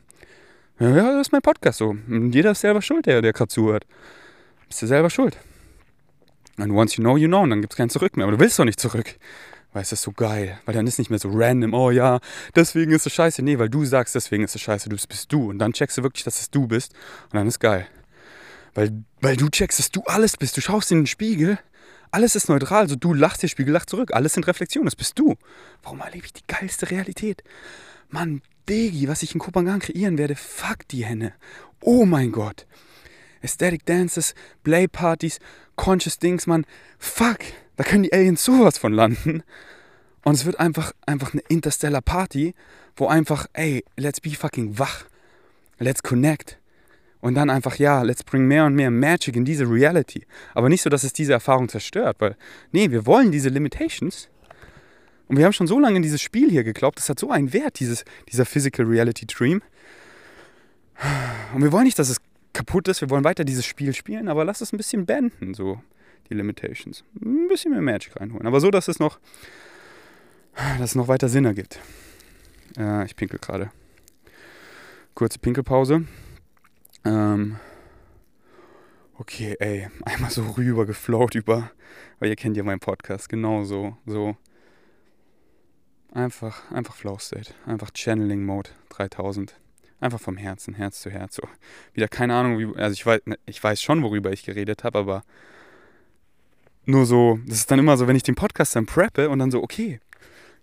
Ja, das ist mein Podcast so. Jeder ist selber schuld, der, der gerade zuhört. Bist du selber schuld. And once you know, you know. Und dann gibt es kein Zurück mehr. Aber du willst doch nicht zurück. Weil es ist so geil. Weil dann ist nicht mehr so random, oh ja, deswegen ist es scheiße. Nee, weil du sagst, deswegen ist es scheiße. Du bist du. Und dann checkst du wirklich, dass es du bist. Und dann ist geil. Weil, weil du checkst, dass du alles bist. Du schaust in den Spiegel alles ist neutral. Also du lachst, der Spiegel lacht zurück. Alles sind Reflexionen. Das bist du. Warum erlebe ich die geilste Realität? Mann, Digi, was ich in Kopangan kreieren werde, fuck die Henne. Oh mein Gott. Aesthetic Dances, Play Partys, Conscious Dings, Mann. Fuck. Da können die Aliens sowas von landen. Und es wird einfach, einfach eine Interstellar Party, wo einfach, ey, let's be fucking wach. Let's connect. Und dann einfach, ja, let's bring mehr und mehr Magic in diese Reality. Aber nicht so, dass es diese Erfahrung zerstört, weil, nee, wir wollen diese Limitations. Und wir haben schon so lange in dieses Spiel hier geglaubt, das hat so einen Wert, dieses, dieser Physical Reality Dream. Und wir wollen nicht, dass es kaputt ist, wir wollen weiter dieses Spiel spielen, aber lass es ein bisschen beenden, so die Limitations. Ein bisschen mehr Magic reinholen. Aber so, dass es noch, dass es noch weiter Sinn ergibt. Äh, ich pinkel gerade. Kurze Pinkelpause. Ähm, okay, ey, einmal so rüber geflowt über, weil ihr kennt ja meinen Podcast, genau so, so. Einfach, einfach Flow State, einfach Channeling Mode 3000. Einfach vom Herzen, Herz zu Herz. So. Wieder keine Ahnung, wie, also ich weiß, ne, ich weiß schon, worüber ich geredet habe, aber nur so, das ist dann immer so, wenn ich den Podcast dann preppe und dann so, okay,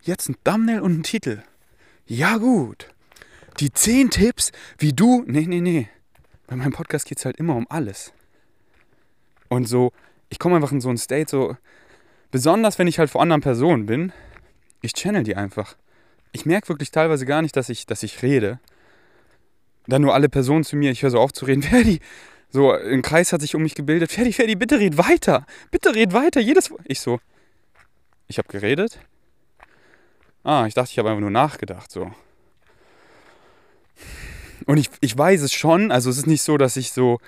jetzt ein Thumbnail und ein Titel. Ja gut. Die 10 Tipps, wie du, nee, nee, nee Bei meinem Podcast geht es halt immer um alles. Und so, ich komme einfach in so ein State, so, besonders wenn ich halt vor anderen Personen bin, ich channel die einfach. Ich merke wirklich teilweise gar nicht, dass ich, dass ich rede. Dann nur alle Personen zu mir, ich höre so auf zu reden. Ferdi, so ein Kreis hat sich um mich gebildet. Ferdi, Ferdi, bitte red weiter. Bitte red weiter. Jedes. Ich so, ich habe geredet. Ah, ich dachte, ich habe einfach nur nachgedacht, so. Und ich, ich weiß es schon, also es ist nicht so, dass ich so,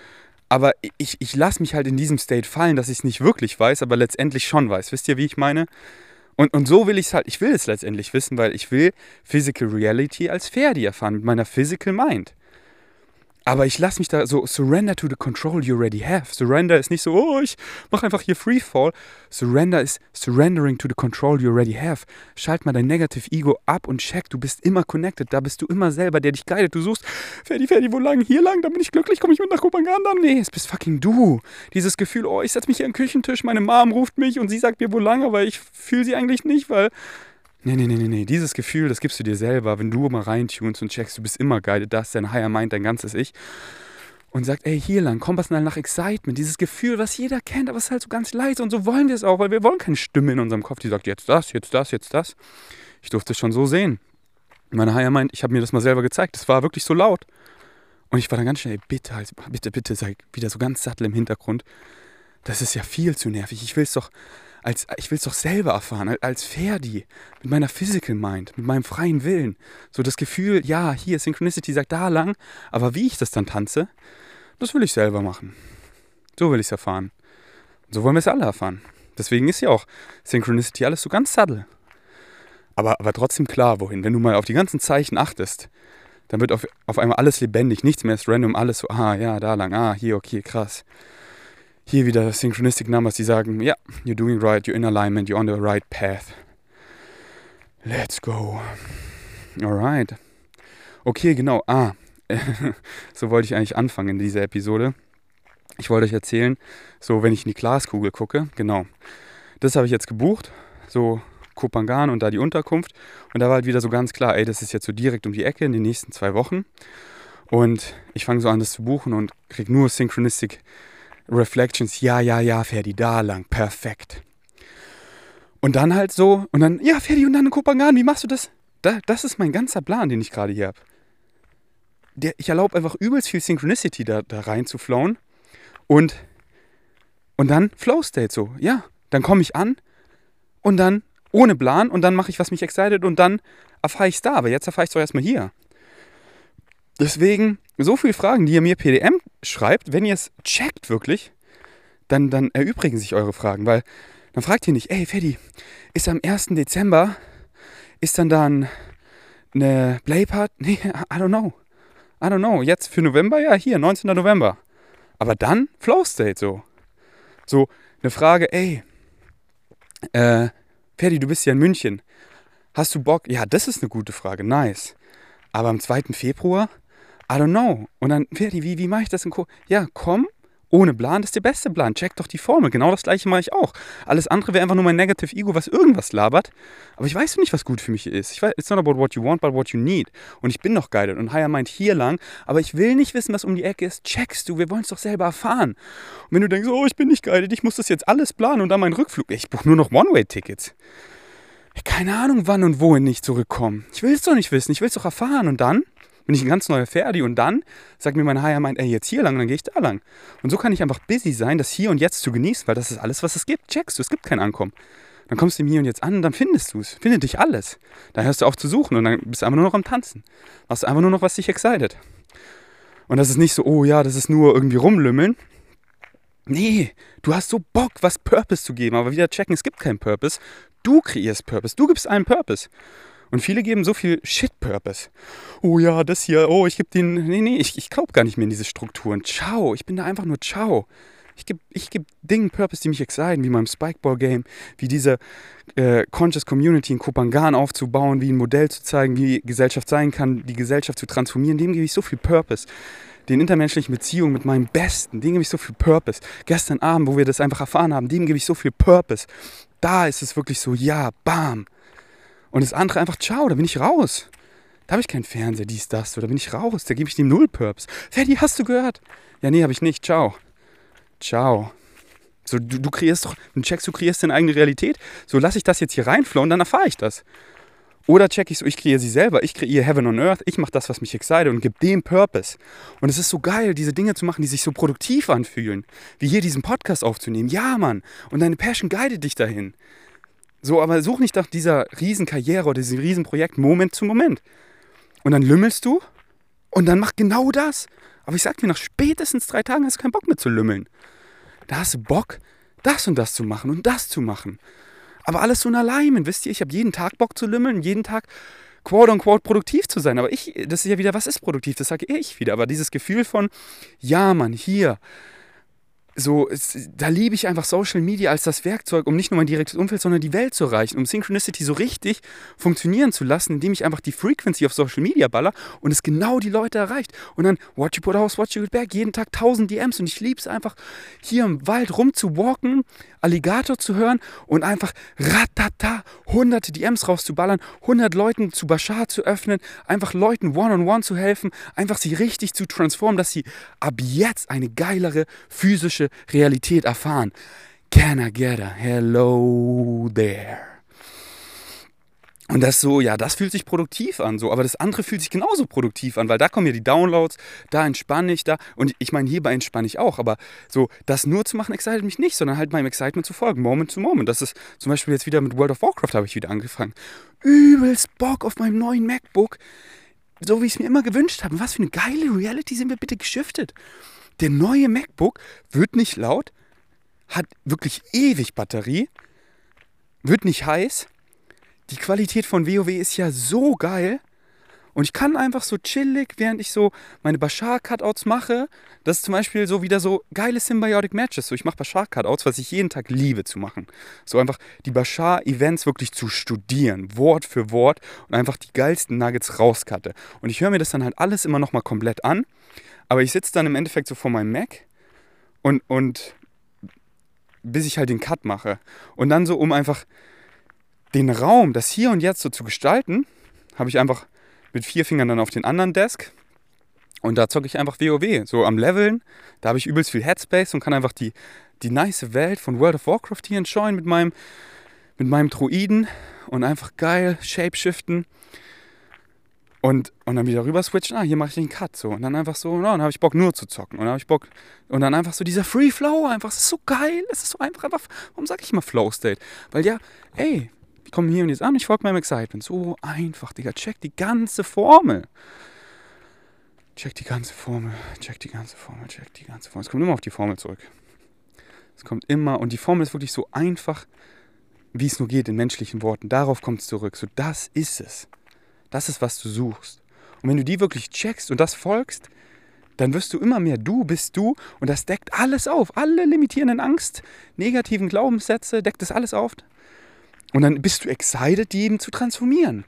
aber ich, ich lasse mich halt in diesem State fallen, dass ich es nicht wirklich weiß, aber letztendlich schon weiß. Wisst ihr, wie ich meine? Und, und so will ich es halt, ich will es letztendlich wissen, weil ich will Physical Reality als Ferdi erfahren, mit meiner Physical Mind. Aber ich lasse mich da so surrender to the control you already have. Surrender ist nicht so, oh, ich mache einfach hier Freefall. Surrender ist surrendering to the control you already have. Schalt mal dein Negative Ego ab und check, du bist immer connected. Da bist du immer selber, der dich guidet. Du suchst, Ferdi, Ferdi, wo lang? Hier lang, dann bin ich glücklich, komme ich mit nach Kopenhagen. Nee, es bist fucking du. Dieses Gefühl, oh, ich setze mich hier am Küchentisch, meine Mom ruft mich und sie sagt mir, wo lang, aber ich fühle sie eigentlich nicht, weil Nee, nee, nee, nee, nee. Dieses Gefühl, das gibst du dir selber, wenn du mal reintunst und checkst, du bist immer geil, das ist dein Higher Mind, dein ganzes Ich. Und sagt, ey, hier lang, Kompass nach Excitement. Dieses Gefühl, was jeder kennt, aber es ist halt so ganz leise. Und so wollen wir es auch, weil wir wollen keine Stimme in unserem Kopf, die sagt, jetzt das, jetzt das, jetzt das. Ich durfte es schon so sehen. Meine Higher Mind, ich habe mir das mal selber gezeigt. Es war wirklich so laut. Und ich war dann ganz schnell, ey, bitte, bitte, bitte, sei wieder so ganz sattel im Hintergrund. Das ist ja viel zu nervig. Ich will es doch, als, ich will es doch selber erfahren, als Ferdi, mit meiner Physical Mind, mit meinem freien Willen. So das Gefühl, ja, hier, Synchronicity sagt da lang, aber wie ich das dann tanze, das will ich selber machen. So will ich es erfahren. so wollen wir es alle erfahren. Deswegen ist ja auch Synchronicity alles so ganz subtle. Aber, aber trotzdem klar, wohin. Wenn du mal auf die ganzen Zeichen achtest, dann wird auf, auf einmal alles lebendig, nichts mehr ist random, alles so, ah, ja, da lang, ah, hier, okay, krass hier wieder Synchronistic Numbers, die sagen, ja, you're doing right, you're in alignment, you're on the right path. Let's go. Alright. Okay, genau. Ah, so wollte ich eigentlich anfangen in dieser Episode. Ich wollte euch erzählen, so wenn ich in die Glaskugel gucke, genau. Das habe ich jetzt gebucht, so Kopangan und da die Unterkunft. Und da war halt wieder so ganz klar, ey, das ist jetzt so direkt um die Ecke in den nächsten zwei Wochen. Und ich fange so an, das zu buchen und kriege nur Synchronistic Reflections, ja, ja, ja, Ferdi, da lang, perfekt. Und dann halt so, und dann, ja, Ferdi, und dann in Kopenhagen, wie machst du das? Da, das ist mein ganzer Plan, den ich gerade hier habe. ich erlaube einfach übelst viel Synchronicity da, da rein zu flowen. Und, und dann Flow State so, ja. Dann komme ich an und dann ohne Plan und dann mache ich, was mich excited und dann erfahre ich es da. Aber jetzt erfahre ich es doch erstmal hier. Deswegen, so viele Fragen, die ihr mir PDM schreibt, wenn ihr es checkt wirklich, dann, dann erübrigen sich eure Fragen, weil dann fragt ihr nicht, ey Freddy, ist am 1. Dezember, ist dann dann eine Playpart? Nee, I don't know. I don't know. Jetzt für November? Ja, hier, 19. November. Aber dann Flow State so. So eine Frage, ey, äh, Ferdi, du bist ja in München. Hast du Bock? Ja, das ist eine gute Frage. Nice. Aber am 2. Februar? I don't know. Und dann, Ferdi, wie, wie mache ich das in? Ja, komm, ohne Plan, das ist der beste Plan. Check doch die Formel. Genau das gleiche mache ich auch. Alles andere wäre einfach nur mein Negative Ego, was irgendwas labert. Aber ich weiß nicht, was gut für mich ist. Ich weiß, it's not about what you want, but what you need. Und ich bin noch guided und Higher Mind hier lang. Aber ich will nicht wissen, was um die Ecke ist. Checkst du, wir wollen es doch selber erfahren. Und wenn du denkst, oh, ich bin nicht guided, ich muss das jetzt alles planen und dann meinen Rückflug. Ich buche nur noch One-Way-Tickets. Keine Ahnung, wann und wohin ich zurückkomme. Ich will es doch nicht wissen, ich will es doch erfahren. Und dann bin ich ein ganz neuer Ferdi und dann sagt mir mein Higher Mind, ey, jetzt hier lang dann gehe ich da lang. Und so kann ich einfach busy sein, das hier und jetzt zu genießen, weil das ist alles, was es gibt. Checkst du, es gibt kein Ankommen. Dann kommst du im Hier und Jetzt an und dann findest du es. Findet dich alles. Dann hörst du auf zu suchen und dann bist du einfach nur noch am Tanzen. Machst einfach nur noch, was dich excited. Und das ist nicht so, oh ja, das ist nur irgendwie rumlümmeln. Nee, du hast so Bock, was Purpose zu geben. Aber wieder checken, es gibt keinen Purpose. Du kreierst Purpose. Du gibst einen Purpose. Und viele geben so viel Shit-Purpose. Oh ja, das hier, oh, ich gebe den. Nee, nee, ich, ich glaube gar nicht mehr in diese Strukturen. Ciao, ich bin da einfach nur Ciao. Ich gebe ich geb Dingen Purpose, die mich exciten, wie meinem Spikeball-Game, wie diese äh, Conscious Community in Kopangan aufzubauen, wie ein Modell zu zeigen, wie Gesellschaft sein kann, die Gesellschaft zu transformieren. Dem gebe ich so viel Purpose. Den intermenschlichen Beziehungen mit meinem Besten, dem gebe ich so viel Purpose. Gestern Abend, wo wir das einfach erfahren haben, dem gebe ich so viel Purpose. Da ist es wirklich so, ja, bam. Und das andere einfach, ciao, da bin ich raus. Da habe ich keinen Fernseher, dies, das. So, da bin ich raus. Da gebe ich dem Null-Purps. Ferdi, hast du gehört? Ja, nee, habe ich nicht. Ciao. Ciao. So, du, du kreierst doch, du checkst, du kreierst deine eigene Realität. So, lasse ich das jetzt hier reinflowen, dann erfahre ich das. Oder check ich so, ich kreiere sie selber, ich kreiere Heaven on Earth, ich mache das, was mich excite und gebe dem Purpose. Und es ist so geil, diese Dinge zu machen, die sich so produktiv anfühlen. Wie hier diesen Podcast aufzunehmen. Ja, Mann. Und deine Passion guidet dich dahin. So, aber such nicht nach dieser Riesenkarriere oder diesem Riesenprojekt Moment zu Moment. Und dann lümmelst du und dann mach genau das. Aber ich sag dir, nach spätestens drei Tagen hast du keinen Bock mehr zu lümmeln. Da hast du Bock, das und das zu machen und das zu machen. Aber alles so ein Alignment, wisst ihr, ich habe jeden Tag Bock zu lümmeln, jeden Tag quote unquote produktiv zu sein. Aber ich, das ist ja wieder, was ist produktiv? Das sage ich wieder. Aber dieses Gefühl von, ja, Mann, hier, so, es, da liebe ich einfach Social Media als das Werkzeug, um nicht nur mein direktes Umfeld, sondern die Welt zu erreichen, um Synchronicity so richtig funktionieren zu lassen, indem ich einfach die Frequency auf Social Media baller und es genau die Leute erreicht. Und dann watch you put house, watch you get back, jeden Tag 1000 DMs und ich liebe es einfach, hier im Wald rumzuwalken, Alligator zu hören und einfach ratata, hunderte DMs rauszuballern, 100 Leuten zu Bashar zu öffnen, einfach Leuten one-on-one -on -one zu helfen, einfach sie richtig zu transformen, dass sie ab jetzt eine geilere physische Realität erfahren. Can I get a hello there? Und das so, ja, das fühlt sich produktiv an, so, aber das andere fühlt sich genauso produktiv an, weil da kommen ja die Downloads, da entspanne ich, da, und ich meine, hierbei entspanne ich auch, aber so, das nur zu machen, excited mich nicht, sondern halt meinem Excitement zu folgen, Moment zu Moment. Das ist zum Beispiel jetzt wieder mit World of Warcraft habe ich wieder angefangen. Übelst Bock auf meinem neuen MacBook, so wie ich es mir immer gewünscht habe. Was für eine geile Reality sind wir bitte geschiftet. Der neue MacBook wird nicht laut, hat wirklich ewig Batterie, wird nicht heiß die Qualität von WoW ist ja so geil. Und ich kann einfach so chillig, während ich so meine Bashar-Cutouts mache, das ist zum Beispiel so wieder so geile Symbiotic Matches. So, ich mache Bashar-Cutouts, was ich jeden Tag liebe zu machen. So einfach die Bashar-Events wirklich zu studieren, Wort für Wort und einfach die geilsten Nuggets rauscutte. Und ich höre mir das dann halt alles immer nochmal komplett an. Aber ich sitze dann im Endeffekt so vor meinem Mac und, und bis ich halt den Cut mache. Und dann so, um einfach den Raum, das Hier und Jetzt so zu gestalten, habe ich einfach mit vier Fingern dann auf den anderen Desk. Und da zocke ich einfach WoW, so am Leveln. Da habe ich übelst viel Headspace und kann einfach die, die nice Welt von World of Warcraft hier enjoyen mit meinem, mit meinem Druiden und einfach geil shapeshiften. Und, und dann wieder rüber switchen, ah, hier mache ich den Cut so. Und dann einfach so, no, dann habe ich Bock nur zu zocken. Und dann habe ich Bock. Und dann einfach so dieser Free Flow, einfach, es ist so geil, es ist so einfach, einfach, warum sage ich immer Flow State? Weil ja, ey, komme hier und jetzt an, ich folge meinem Excitement. So einfach, Digga. Check die ganze Formel. Check die ganze Formel, check die ganze Formel, check die ganze Formel. Es kommt immer auf die Formel zurück. Es kommt immer, und die Formel ist wirklich so einfach, wie es nur geht in menschlichen Worten. Darauf kommt es zurück. So, das ist es. Das ist, was du suchst. Und wenn du die wirklich checkst und das folgst, dann wirst du immer mehr du bist du und das deckt alles auf. Alle limitierenden Angst, negativen Glaubenssätze, deckt das alles auf. Und dann bist du excited, die eben zu transformieren.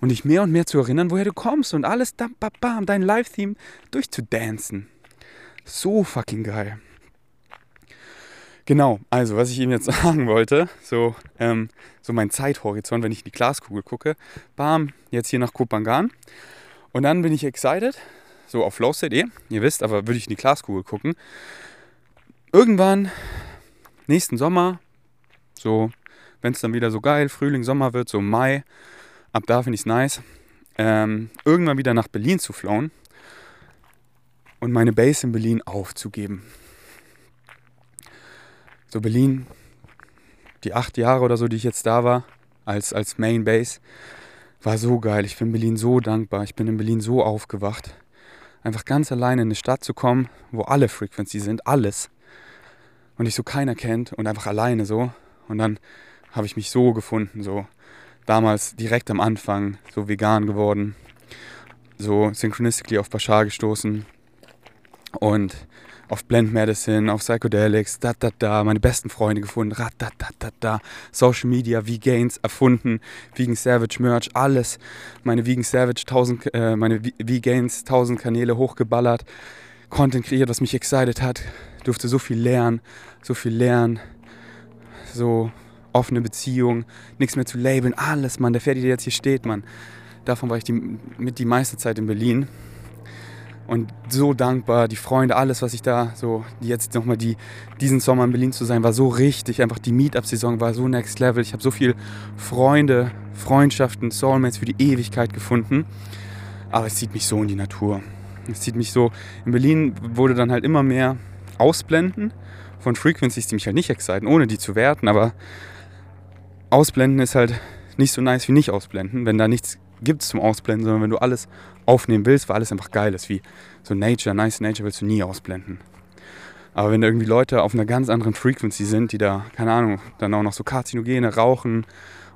Und dich mehr und mehr zu erinnern, woher du kommst und alles, bam, bam, dein Live-Theme durchzudancen. So fucking geil. Genau, also was ich Ihnen jetzt sagen wollte, so, ähm, so mein Zeithorizont, wenn ich in die Glaskugel gucke, bam, jetzt hier nach Kopangan. Und dann bin ich excited, so auf State, eh, ihr wisst, aber würde ich in die Glaskugel gucken. Irgendwann, nächsten Sommer, so wenn es dann wieder so geil, Frühling, Sommer wird, so Mai, ab da finde ich es nice, ähm, irgendwann wieder nach Berlin zu flown und meine Base in Berlin aufzugeben. So Berlin, die acht Jahre oder so, die ich jetzt da war, als, als Main Base, war so geil. Ich bin Berlin so dankbar. Ich bin in Berlin so aufgewacht. Einfach ganz alleine in eine Stadt zu kommen, wo alle Frequency sind, alles. Und ich so keiner kennt und einfach alleine so. Und dann habe ich mich so gefunden, so damals direkt am Anfang so vegan geworden, so synchronistically auf Bashar gestoßen und auf Blend Medicine, auf Psychedelics, da da da, meine besten Freunde gefunden, rat da da da da, Social Media, Vegans erfunden, Vegan Savage Merch, alles, meine Vegan Savage 1000, äh, meine Vegans 1000 Kanäle hochgeballert, Content kreiert, was mich excited hat, durfte so viel lernen, so viel lernen, so offene Beziehung, nichts mehr zu labeln, alles, Mann. Der Ferdi, der jetzt hier steht, Mann. davon war ich die, mit die meiste Zeit in Berlin. Und so dankbar, die Freunde, alles, was ich da so, jetzt nochmal die, diesen Sommer in Berlin zu sein, war so richtig. Einfach die Meetup-Saison war so next level. Ich habe so viele Freunde, Freundschaften, Soulmates für die Ewigkeit gefunden. Aber es zieht mich so in die Natur. Es zieht mich so. In Berlin wurde dann halt immer mehr Ausblenden von Frequencies, die mich halt nicht exciten, ohne die zu werten. Aber Ausblenden ist halt nicht so nice wie nicht ausblenden, wenn da nichts gibt zum Ausblenden, sondern wenn du alles aufnehmen willst, weil alles einfach geil ist, wie so Nature, nice Nature willst du nie ausblenden. Aber wenn da irgendwie Leute auf einer ganz anderen Frequency sind, die da, keine Ahnung, dann auch noch so Karzinogene rauchen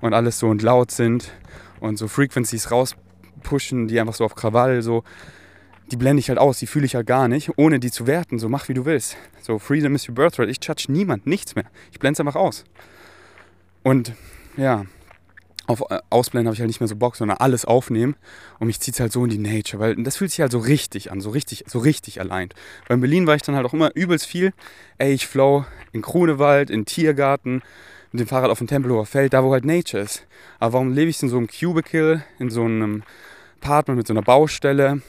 und alles so und laut sind und so Frequencies rauspushen, die einfach so auf Krawall so, die blende ich halt aus, die fühle ich halt gar nicht, ohne die zu werten. So mach wie du willst. So Freedom is your birthright. Ich judge niemand, nichts mehr. Ich blende es einfach aus. Und ja, auf äh, Ausblenden habe ich halt nicht mehr so Bock, sondern alles aufnehmen. Und mich zieht es halt so in die Nature, weil das fühlt sich halt so richtig an, so richtig, so richtig allein. Weil in Berlin war ich dann halt auch immer übelst viel. Ey, ich flow in Grunewald, in Tiergarten, mit dem Fahrrad auf dem Tempelhofer Feld, da wo halt Nature ist. Aber warum lebe ich in so einem Cubicle, in so einem Apartment mit so einer Baustelle?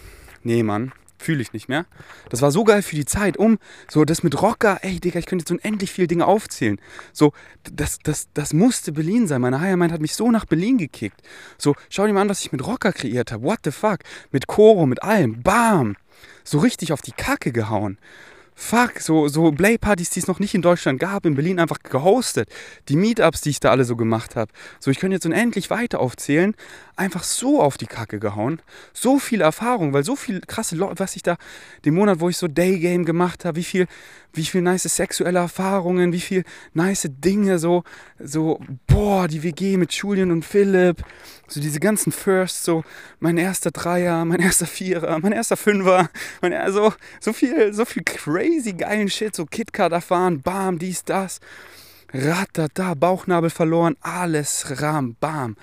Nee, Mann fühle ich nicht mehr. Das war so geil für die Zeit, um so das mit Rocker, ey Digga, ich könnte jetzt unendlich viele Dinge aufzählen. So, das, das, das musste Berlin sein. Meine Heimat hat mich so nach Berlin gekickt. So, schau dir mal an, was ich mit Rocker kreiert habe. What the fuck? Mit Choro, mit allem. Bam! So richtig auf die Kacke gehauen fuck, so, so Play-Partys, die es noch nicht in Deutschland gab, in Berlin einfach gehostet. Die Meetups, die ich da alle so gemacht habe. So, ich könnte jetzt unendlich weiter aufzählen. Einfach so auf die Kacke gehauen. So viel Erfahrung, weil so viel krasse Leute, was ich da, den Monat, wo ich so Daygame gemacht habe, wie viel, wie viel nice sexuelle Erfahrungen, wie viel nice Dinge, so, so, boah, die WG mit Julian und Philipp, so diese ganzen Firsts, so mein erster Dreier, mein erster Vierer, mein erster Fünfer, mein, also so viel, so viel crazy geilen Shit, so KitKat erfahren, bam, dies, das, ratata, Bauchnabel verloren, alles, ram, bam,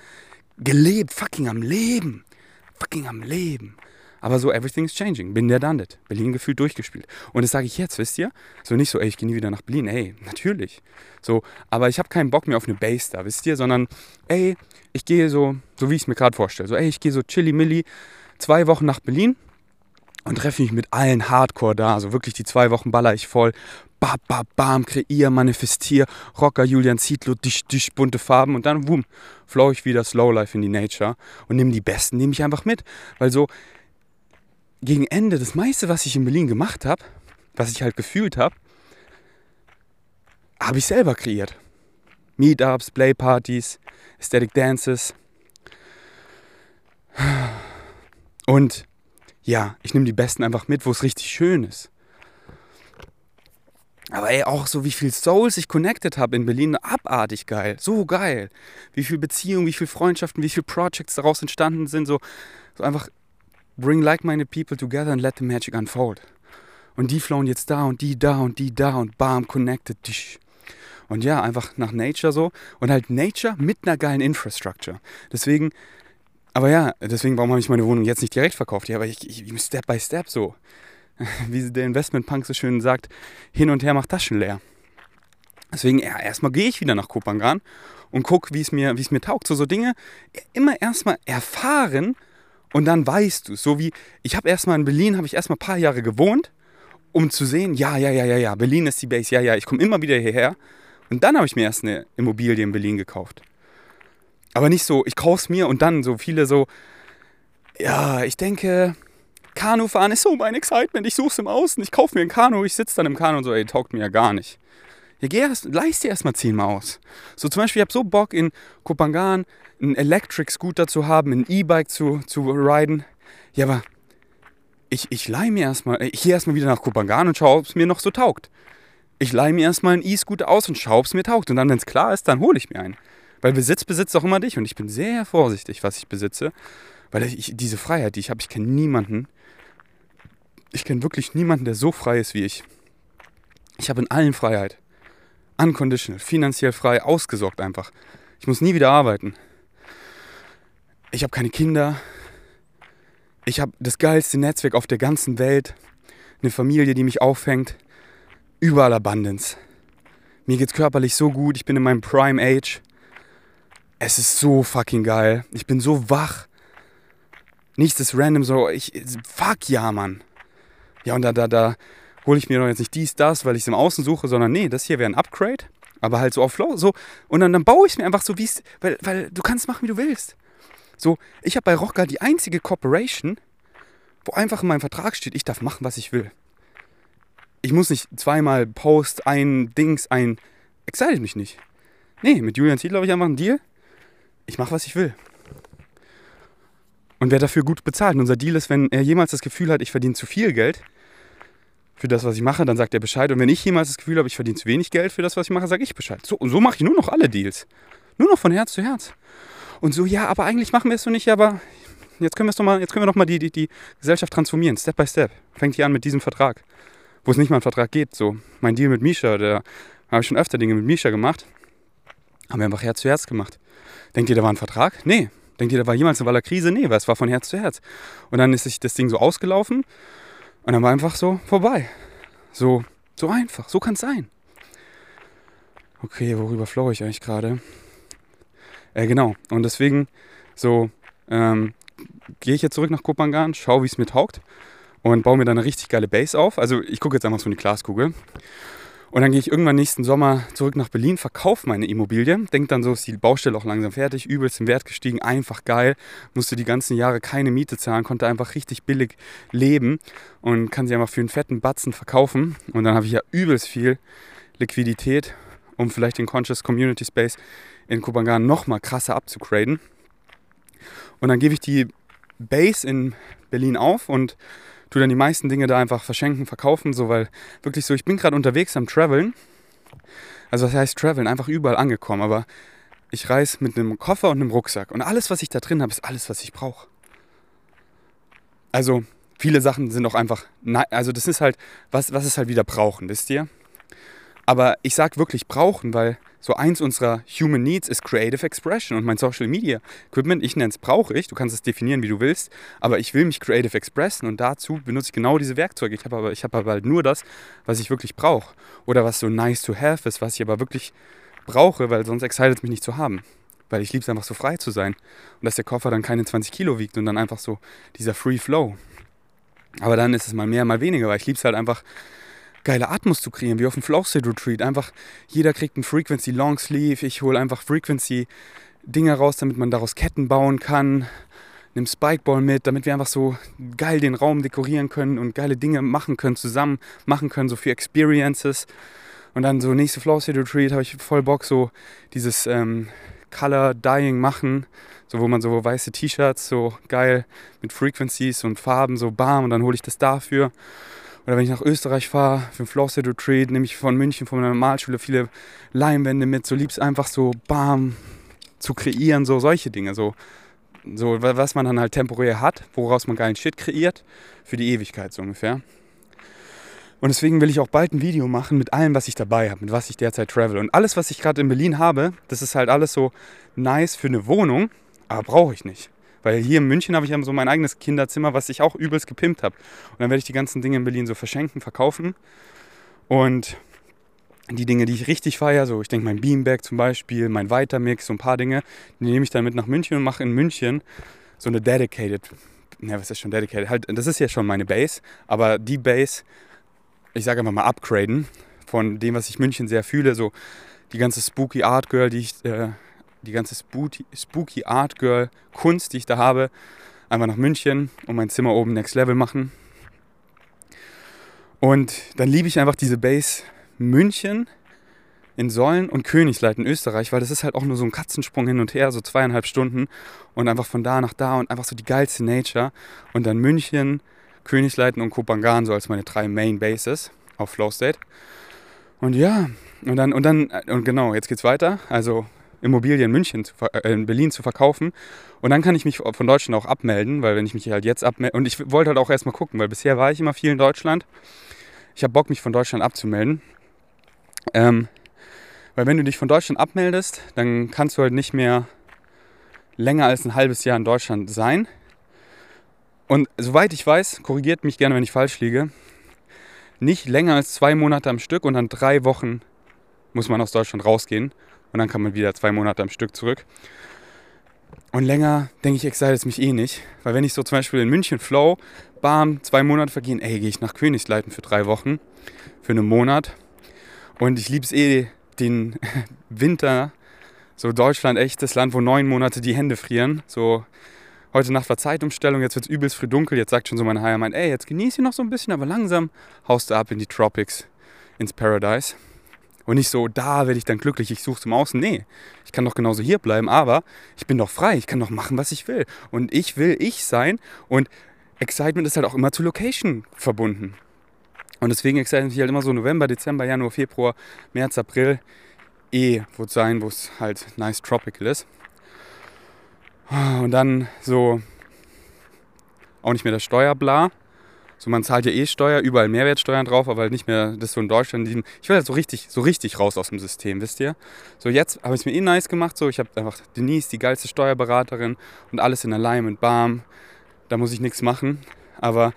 gelebt, fucking am Leben, fucking am Leben. Aber so, everything's changing. Bin der done it. Berlin gefühlt durchgespielt. Und das sage ich jetzt, wisst ihr? So nicht so, ey, ich gehe nie wieder nach Berlin. Ey, natürlich. So, aber ich habe keinen Bock mehr auf eine Base da, wisst ihr? Sondern, ey, ich gehe so, so wie ich es mir gerade vorstelle. So, ey, ich gehe so chilly-milli zwei Wochen nach Berlin und treffe mich mit allen Hardcore da. So wirklich die zwei Wochen baller ich voll. Bam, bam, bam, kreier, manifestier, Rocker, Julian Zietlow, dich, dich, bunte Farben und dann, boom, flow ich wieder Slowlife in die Nature und nehme die Besten, nehme ich einfach mit. Weil so, gegen Ende, das meiste, was ich in Berlin gemacht habe, was ich halt gefühlt habe, habe ich selber kreiert. Meetups, Playpartys, Aesthetic Dances. Und ja, ich nehme die Besten einfach mit, wo es richtig schön ist. Aber ey, auch so wie viel Souls ich connected habe in Berlin, abartig geil, so geil. Wie viel Beziehungen, wie viel Freundschaften, wie viele Projects daraus entstanden sind, so, so einfach bring like-minded people together and let the magic unfold. Und die flowen jetzt da und die da und die da und bam, connected. Und ja, einfach nach Nature so. Und halt Nature mit einer geilen Infrastructure. Deswegen, aber ja, deswegen, warum habe ich meine Wohnung jetzt nicht direkt verkauft? Ja, aber ich, ich Step by Step so. Wie der Investment-Punk so schön sagt, hin und her macht Taschen leer. Deswegen, ja, erstmal gehe ich wieder nach Kopangan und gucke, wie es mir, mir taugt. So, so Dinge immer erstmal erfahren und dann weißt du, so wie, ich habe erstmal in Berlin, habe ich erstmal ein paar Jahre gewohnt, um zu sehen, ja, ja, ja, ja, ja, Berlin ist die Base, ja, ja, ich komme immer wieder hierher. Und dann habe ich mir erst eine Immobilie in Berlin gekauft. Aber nicht so, ich kaufe es mir und dann so viele so, ja, ich denke, Kanufahren ist so mein Excitement, ich suche es im Außen, ich kaufe mir ein Kanu, ich sitze dann im Kanu und so, ey, taugt mir ja gar nicht. Ja, geh erst, leist dir erstmal zehnmal aus. So zum Beispiel, ich habe so Bock in Kopangan einen Electric Scooter zu haben, ein E-Bike zu, zu riden. Ja, aber ich, ich leih mir erstmal, ich gehe erstmal wieder nach Kopangan und schaue, ob es mir noch so taugt. Ich leih mir erstmal einen E-Scooter aus und schaue, ob es mir taugt. Und dann, wenn es klar ist, dann hole ich mir einen. Weil Besitz besitzt auch immer dich. Und ich bin sehr vorsichtig, was ich besitze. Weil ich, diese Freiheit, die ich habe, ich kenne niemanden. Ich kenne wirklich niemanden, der so frei ist wie ich. Ich habe in allen Freiheit. Unconditional, finanziell frei, ausgesorgt einfach. Ich muss nie wieder arbeiten. Ich habe keine Kinder. Ich habe das geilste Netzwerk auf der ganzen Welt. Eine Familie, die mich auffängt. Überall Abundance. Mir geht's körperlich so gut. Ich bin in meinem Prime Age. Es ist so fucking geil. Ich bin so wach. Nichts ist random so, ich, fuck ja, Mann. Ja, und da, da, da hole ich mir doch jetzt nicht dies, das, weil ich es im Außen suche, sondern nee, das hier wäre ein Upgrade, aber halt so auf Flow, so. Und dann, dann baue ich mir einfach so, wie es, weil, weil du kannst machen, wie du willst. So, ich habe bei Rocker die einzige Corporation, wo einfach in meinem Vertrag steht, ich darf machen, was ich will. Ich muss nicht zweimal Post, ein Dings, ein. Excited mich nicht. Nee, mit Julian Ziedler habe ich einfach einen Deal. Ich mache, was ich will. Und wer dafür gut bezahlt. Und unser Deal ist, wenn er jemals das Gefühl hat, ich verdiene zu viel Geld für das, was ich mache, dann sagt er Bescheid. Und wenn ich jemals das Gefühl habe, ich verdiene zu wenig Geld für das, was ich mache, sage ich Bescheid. So, und so mache ich nur noch alle Deals. Nur noch von Herz zu Herz. Und so, ja, aber eigentlich machen wir es so nicht, aber jetzt können wir es doch mal, jetzt können wir doch mal die, die, die Gesellschaft transformieren, Step by Step. Fängt hier an mit diesem Vertrag. Wo es nicht mal einen Vertrag geht. So, mein Deal mit Misha, da habe ich schon öfter Dinge mit Misha gemacht. Haben wir einfach Herz zu Herz gemacht. Denkt ihr, da war ein Vertrag? Nee. Denkt ihr, da war jemals eine Waller Krise? Nee, weil es war von Herz zu Herz. Und dann ist sich das Ding so ausgelaufen und dann war einfach so vorbei. So, so einfach. So kann es sein. Okay, worüber flow ich eigentlich gerade? Äh, genau. Und deswegen so ähm, gehe ich jetzt zurück nach Kopangan, schaue, wie es mir taugt und baue mir dann eine richtig geile Base auf. Also ich gucke jetzt einfach so in die Glaskugel und dann gehe ich irgendwann nächsten Sommer zurück nach Berlin, verkaufe meine Immobilie, denke dann so, ist die Baustelle auch langsam fertig, übelst im Wert gestiegen, einfach geil, musste die ganzen Jahre keine Miete zahlen, konnte einfach richtig billig leben und kann sie einfach für einen fetten Batzen verkaufen. Und dann habe ich ja übelst viel Liquidität, um vielleicht den Conscious Community Space in Kubangan nochmal krasser abzugraden. Und dann gebe ich die Base in Berlin auf und tue dann die meisten Dinge da einfach verschenken, verkaufen, so, weil wirklich so, ich bin gerade unterwegs am Traveln. Also was heißt Traveln? Einfach überall angekommen, aber ich reise mit einem Koffer und einem Rucksack und alles, was ich da drin habe, ist alles, was ich brauche. Also viele Sachen sind auch einfach, also das ist halt, was, was ist halt wieder brauchen, wisst ihr? Aber ich sage wirklich brauchen, weil so eins unserer Human Needs ist Creative Expression und mein Social Media Equipment, ich nenne es brauche ich, du kannst es definieren, wie du willst, aber ich will mich creative expressen und dazu benutze ich genau diese Werkzeuge. Ich habe aber, hab aber halt nur das, was ich wirklich brauche oder was so nice to have ist, was ich aber wirklich brauche, weil sonst excited mich nicht zu haben. Weil ich liebe es einfach so frei zu sein und dass der Koffer dann keine 20 Kilo wiegt und dann einfach so dieser Free Flow. Aber dann ist es mal mehr, mal weniger, weil ich liebe es halt einfach geile Atmos zu kreieren, wie auf dem State Retreat. Einfach, jeder kriegt einen Frequency Long Sleeve. Ich hole einfach Frequency Dinge raus, damit man daraus Ketten bauen kann. Nimm Spikeball mit, damit wir einfach so geil den Raum dekorieren können und geile Dinge machen können, zusammen machen können, so für Experiences. Und dann so nächste Flow State Retreat habe ich voll Bock, so dieses ähm, Color Dyeing machen, so wo man so weiße T-Shirts so geil mit Frequencies und Farben so bam und dann hole ich das dafür. Oder wenn ich nach Österreich fahre für ein Flossed Retreat, nehme ich von München, von meiner Malschule viele Leinwände mit. So lieb's einfach so, bam, zu kreieren, so solche Dinge. So, so was man dann halt temporär hat, woraus man geilen Shit kreiert, für die Ewigkeit so ungefähr. Und deswegen will ich auch bald ein Video machen mit allem, was ich dabei habe, mit was ich derzeit travel. Und alles, was ich gerade in Berlin habe, das ist halt alles so nice für eine Wohnung, aber brauche ich nicht. Weil hier in München habe ich so mein eigenes Kinderzimmer, was ich auch übelst gepimpt habe. Und dann werde ich die ganzen Dinge in Berlin so verschenken, verkaufen. Und die Dinge, die ich richtig feiere, so ich denke mein Beanbag zum Beispiel, mein Weitermix, so ein paar Dinge, die nehme ich dann mit nach München und mache in München so eine dedicated, ne, was ist schon dedicated? Halt, das ist ja schon meine Base, aber die Base, ich sage einfach mal upgraden von dem, was ich München sehr fühle, so die ganze Spooky Art Girl, die ich äh, die ganze spooky, Art Girl Kunst, die ich da habe, einfach nach München und mein Zimmer oben Next Level machen. Und dann liebe ich einfach diese Base München in Sollen und Königsleit in Österreich, weil das ist halt auch nur so ein Katzensprung hin und her, so zweieinhalb Stunden und einfach von da nach da und einfach so die geilste Nature. Und dann München, Königsleiten und Kopangan so als meine drei Main Bases auf Flow State. Und ja, und dann, und dann, und genau, jetzt geht's weiter. Also Immobilien in München, zu, äh, in Berlin zu verkaufen. Und dann kann ich mich von Deutschland auch abmelden, weil wenn ich mich halt jetzt abmelde, und ich wollte halt auch erstmal gucken, weil bisher war ich immer viel in Deutschland. Ich habe Bock, mich von Deutschland abzumelden. Ähm, weil wenn du dich von Deutschland abmeldest, dann kannst du halt nicht mehr länger als ein halbes Jahr in Deutschland sein. Und soweit ich weiß, korrigiert mich gerne, wenn ich falsch liege, nicht länger als zwei Monate am Stück und dann drei Wochen muss man aus Deutschland rausgehen und dann kann man wieder zwei Monate am Stück zurück. Und länger, denke ich, excite es mich eh nicht. Weil wenn ich so zum Beispiel in München flow, bam, zwei Monate vergehen, ey, gehe ich nach Königsleiten für drei Wochen, für einen Monat. Und ich liebe es eh, den Winter, so Deutschland, echtes Land, wo neun Monate die Hände frieren. So, heute Nacht war Zeitumstellung, jetzt wird es übelst früh dunkel. Jetzt sagt schon so mein Heimat, ey, jetzt genieße ich noch so ein bisschen, aber langsam haust du ab in die Tropics, ins Paradise. Und nicht so, da werde ich dann glücklich, ich suche zum Außen. Nee, ich kann doch genauso hier bleiben, aber ich bin doch frei, ich kann doch machen, was ich will. Und ich will ich sein und Excitement ist halt auch immer zu Location verbunden. Und deswegen excite mich halt immer so November, Dezember, Januar, Februar, März, April eh es sein, wo es halt nice tropical ist. Und dann so auch nicht mehr das Steuerbla. So, man zahlt ja eh Steuer, überall Mehrwertsteuern drauf, aber nicht mehr das so in Deutschland. Ich will halt so richtig, so richtig raus aus dem System, wisst ihr? So, jetzt habe ich es mir eh nice gemacht. So, ich habe einfach Denise, die geilste Steuerberaterin und alles in Alignment, bam. Da muss ich nichts machen. Aber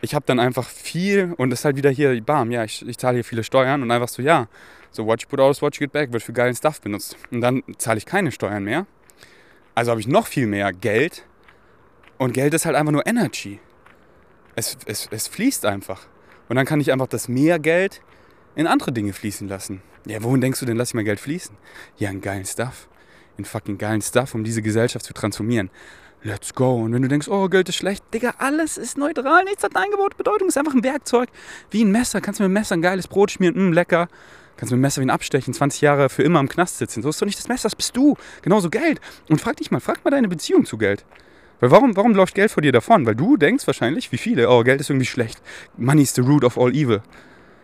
ich habe dann einfach viel und das ist halt wieder hier, bam, ja, ich, ich zahle hier viele Steuern und einfach so, ja, so what you put out is what you get back, wird für geilen Stuff benutzt. Und dann zahle ich keine Steuern mehr. Also habe ich noch viel mehr Geld und Geld ist halt einfach nur Energy. Es, es, es fließt einfach. Und dann kann ich einfach das mehr Geld in andere Dinge fließen lassen. Ja, wohin denkst du denn, lass ich mein Geld fließen? Ja, in geilen Stuff. In fucking geilen Stuff, um diese Gesellschaft zu transformieren. Let's go. Und wenn du denkst, oh, Geld ist schlecht, Digga, alles ist neutral, nichts hat eine eingebaute Bedeutung, ist einfach ein Werkzeug. Wie ein Messer. Kannst du mit dem Messer ein geiles Brot schmieren, mh, mm, lecker. Kannst du mit dem Messer wie ein abstechen, 20 Jahre für immer im Knast sitzen. So ist doch nicht das Messer, das bist du. Genauso Geld. Und frag dich mal, frag mal deine Beziehung zu Geld. Weil warum, warum läuft Geld vor dir davon? Weil du denkst wahrscheinlich, wie viele, oh, Geld ist irgendwie schlecht. Money is the root of all evil.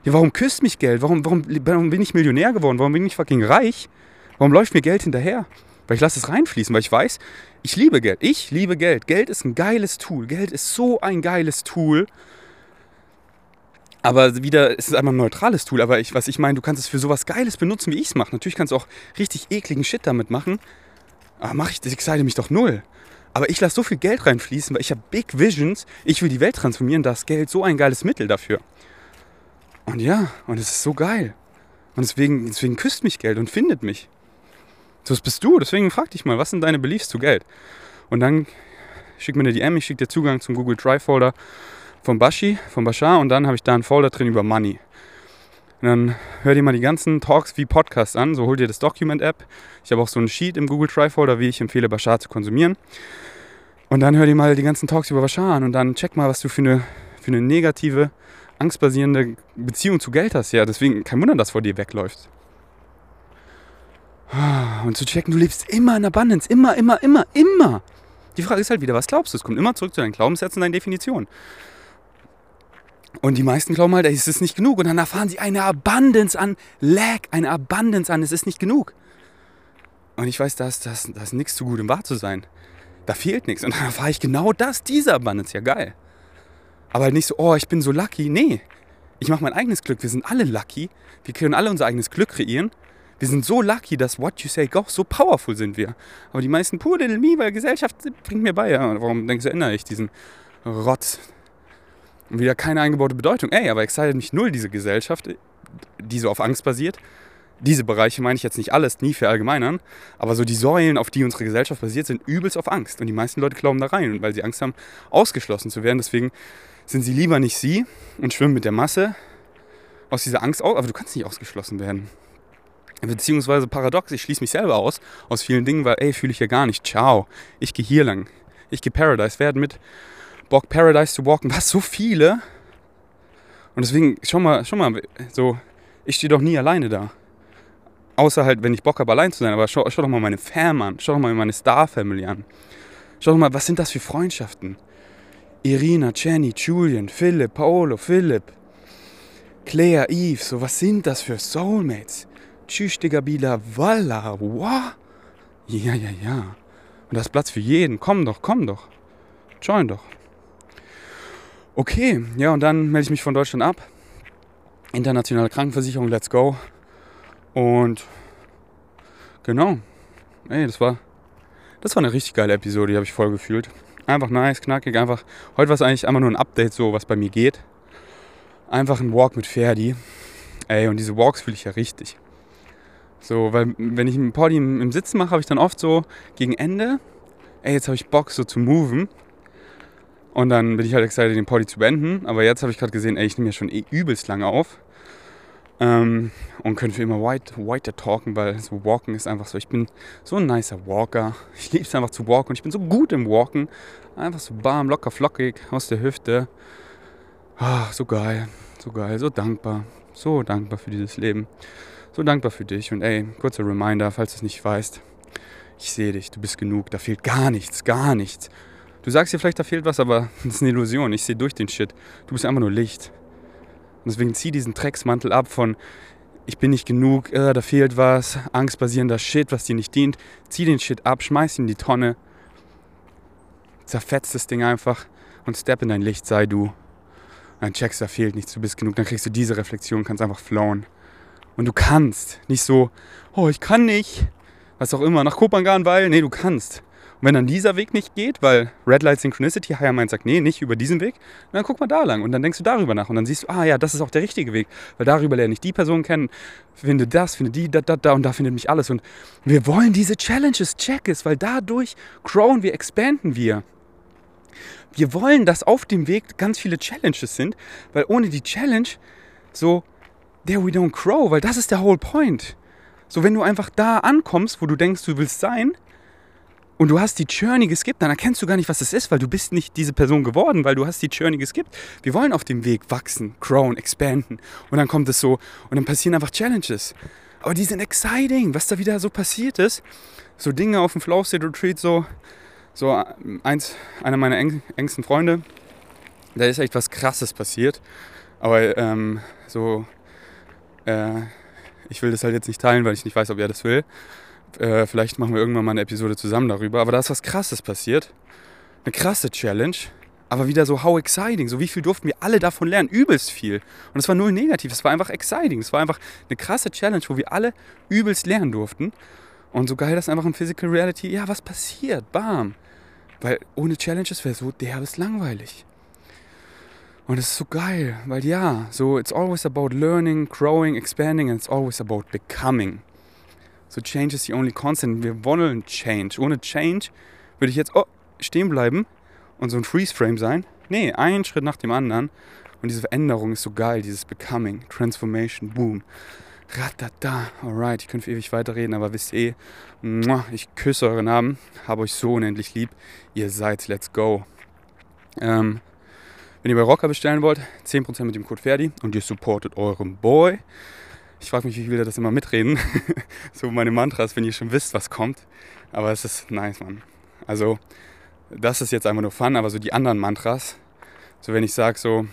Ja, warum küsst mich Geld? Warum, warum, warum bin ich Millionär geworden? Warum bin ich fucking reich? Warum läuft mir Geld hinterher? Weil ich lasse es reinfließen, weil ich weiß, ich liebe Geld. Ich liebe Geld. Geld ist ein geiles Tool. Geld ist so ein geiles Tool. Aber wieder, es ist einfach ein neutrales Tool. Aber ich, was ich meine, du kannst es für sowas Geiles benutzen, wie ich es mache. Natürlich kannst du auch richtig ekligen Shit damit machen. Aber mache ich, das mich doch null. Aber ich lasse so viel Geld reinfließen, weil ich habe Big Visions. Ich will die Welt transformieren. Da ist Geld so ein geiles Mittel dafür. Und ja, und es ist so geil. Und deswegen, deswegen küsst mich Geld und findet mich. So, das bist du. Deswegen frag dich mal, was sind deine Beliefs zu Geld? Und dann schick mir eine DM, ich schicke dir Zugang zum Google Drive Folder von Bashi, von Bashar und dann habe ich da einen Folder drin über Money. Und dann hör dir mal die ganzen Talks wie Podcasts an, so hol dir das Document-App. Ich habe auch so ein Sheet im Google Drive Folder, wie ich empfehle, Bashar zu konsumieren. Und dann hör dir mal die ganzen Talks über Bashar an und dann check mal, was du für eine, für eine negative, angstbasierende Beziehung zu Geld hast. Ja, deswegen kein Wunder, dass vor dir wegläuft. Und zu checken, du lebst immer in Abundance, immer, immer, immer, immer. Die Frage ist halt wieder, was glaubst du? Es kommt immer zurück zu deinen Glaubenssätzen, deinen Definitionen. Und die meisten glauben halt, es ist nicht genug. Und dann erfahren sie eine Abundance an Lack, eine Abundance an, es ist nicht genug. Und ich weiß, da ist, da ist, da ist nichts zu gut, um wahr zu sein. Da fehlt nichts. Und dann erfahre ich genau das, diese Abundance. Ja, geil. Aber halt nicht so, oh, ich bin so lucky. Nee, ich mache mein eigenes Glück. Wir sind alle lucky. Wir können alle unser eigenes Glück kreieren. Wir sind so lucky, dass what you say goes, so powerful sind wir. Aber die meisten, poor little me, weil Gesellschaft bringt mir bei. Ja, warum denkst du, erinnere ich diesen Rotz? Und wieder keine eingebaute Bedeutung. Ey, aber excited mich null diese Gesellschaft, die so auf Angst basiert. Diese Bereiche meine ich jetzt nicht alles, nie verallgemeinern, aber so die Säulen, auf die unsere Gesellschaft basiert, sind übelst auf Angst. Und die meisten Leute glauben da rein, weil sie Angst haben, ausgeschlossen zu werden. Deswegen sind sie lieber nicht sie und schwimmen mit der Masse aus dieser Angst aus. Aber du kannst nicht ausgeschlossen werden. Beziehungsweise paradox, ich schließe mich selber aus aus vielen Dingen, weil, ey, fühle ich ja gar nicht. Ciao, ich gehe hier lang. Ich gehe Paradise werden mit Bock Paradise zu walken. Was, so viele? Und deswegen, schau mal, schau mal, so, ich stehe doch nie alleine da. Außer halt, wenn ich Bock habe, allein zu sein. Aber schau, schau doch mal meine Fam an. Schau doch mal meine Star-Family an. Schau doch mal, was sind das für Freundschaften? Irina, Jenny, Julian, Philipp, Paolo, Philipp, Claire, Eve, so was sind das für Soulmates? Tschüss, Digga, Bila, Walla, wow. Ja, ja, ja. Und da ist Platz für jeden. Komm doch, komm doch. Join doch. Okay, ja, und dann melde ich mich von Deutschland ab. Internationale Krankenversicherung, let's go. Und genau. Ey, das war, das war eine richtig geile Episode, die habe ich voll gefühlt. Einfach nice, knackig, einfach. Heute war es eigentlich einfach nur ein Update, so was bei mir geht. Einfach ein Walk mit Ferdi. Ey, und diese Walks fühle ich ja richtig. So, weil wenn ich im Podium im Sitzen mache, habe ich dann oft so gegen Ende ey, jetzt habe ich Bock so zu moven. Und dann bin ich halt excited, den Party zu beenden. Aber jetzt habe ich gerade gesehen, ey, ich nehme ja schon eh übelst lange auf. Ähm, und können für immer white, talken, weil so Walken ist einfach so. Ich bin so ein nicer Walker. Ich liebe es einfach zu walken und ich bin so gut im Walken. Einfach so warm, locker, flockig aus der Hüfte. Ach, so geil, so geil, so dankbar. So dankbar für dieses Leben. So dankbar für dich. Und ey, kurzer Reminder, falls du es nicht weißt. Ich sehe dich, du bist genug. Da fehlt gar nichts, gar nichts. Du sagst dir vielleicht, da fehlt was, aber das ist eine Illusion. Ich sehe durch den Shit. Du bist einfach nur Licht. Und deswegen zieh diesen Drecksmantel ab von ich bin nicht genug, äh, da fehlt was, angstbasierender Shit, was dir nicht dient. Zieh den Shit ab, schmeiß ihn in die Tonne, zerfetzt das Ding einfach und step in dein Licht, sei du. Dann checkst, da fehlt nichts, du bist genug, dann kriegst du diese Reflexion, kannst einfach flowen. Und du kannst, nicht so, oh, ich kann nicht, was auch immer, nach Kopangan, weil, nee, du kannst. Und wenn dann dieser Weg nicht geht, weil Red Light Synchronicity, Higher Mind sagt, nee, nicht über diesen Weg, dann guck mal da lang und dann denkst du darüber nach und dann siehst du, ah ja, das ist auch der richtige Weg, weil darüber lerne ich die Person kennen, finde das, finde die, da, da, da und da findet mich alles. Und wir wollen diese Challenges, check es, weil dadurch growen wir, expanden wir. Wir wollen, dass auf dem Weg ganz viele Challenges sind, weil ohne die Challenge so, there we don't grow, weil das ist der whole point. So, wenn du einfach da ankommst, wo du denkst, du willst sein, und du hast die Journey geskippt, dann erkennst du gar nicht, was es ist, weil du bist nicht diese Person geworden, weil du hast die Journey geskippt. Wir wollen auf dem Weg wachsen, growen, expanden. Und dann kommt es so und dann passieren einfach Challenges. Aber die sind exciting, was da wieder so passiert ist. So Dinge auf dem Flow State Retreat, so, so eins, einer meiner eng, engsten Freunde, da ist echt was Krasses passiert. Aber ähm, so, äh, ich will das halt jetzt nicht teilen, weil ich nicht weiß, ob er das will. Äh, vielleicht machen wir irgendwann mal eine Episode zusammen darüber. Aber da ist was Krasses passiert. Eine krasse Challenge. Aber wieder so, how exciting. So, wie viel durften wir alle davon lernen? Übelst viel. Und es war null negativ. Es war einfach exciting. Es war einfach eine krasse Challenge, wo wir alle übelst lernen durften. Und so geil, dass einfach in Physical Reality, ja, was passiert? Bam. Weil ohne Challenges wäre so derbes langweilig. Und es ist so geil, weil ja, so it's always about learning, growing, expanding and it's always about becoming. So Change is the only constant. Wir wollen Change. Ohne Change würde ich jetzt oh, stehen bleiben und so ein Freeze-Frame sein. Nee, ein Schritt nach dem anderen. Und diese Veränderung ist so geil, dieses Becoming, Transformation, Boom. Ratata. Alright, ich könnte ewig weiterreden, aber wisst ihr, ich küsse euren Namen, habe euch so unendlich lieb. Ihr seid, let's go. Ähm, wenn ihr bei Rocker bestellen wollt, 10% mit dem Code Ferdi und ihr supportet euren Boy. Ich frage mich, wie will das immer mitreden? so meine Mantras, wenn ihr schon wisst, was kommt. Aber es ist nice, Mann. Also, das ist jetzt einfach nur Fun, aber so die anderen Mantras, so wenn ich sage so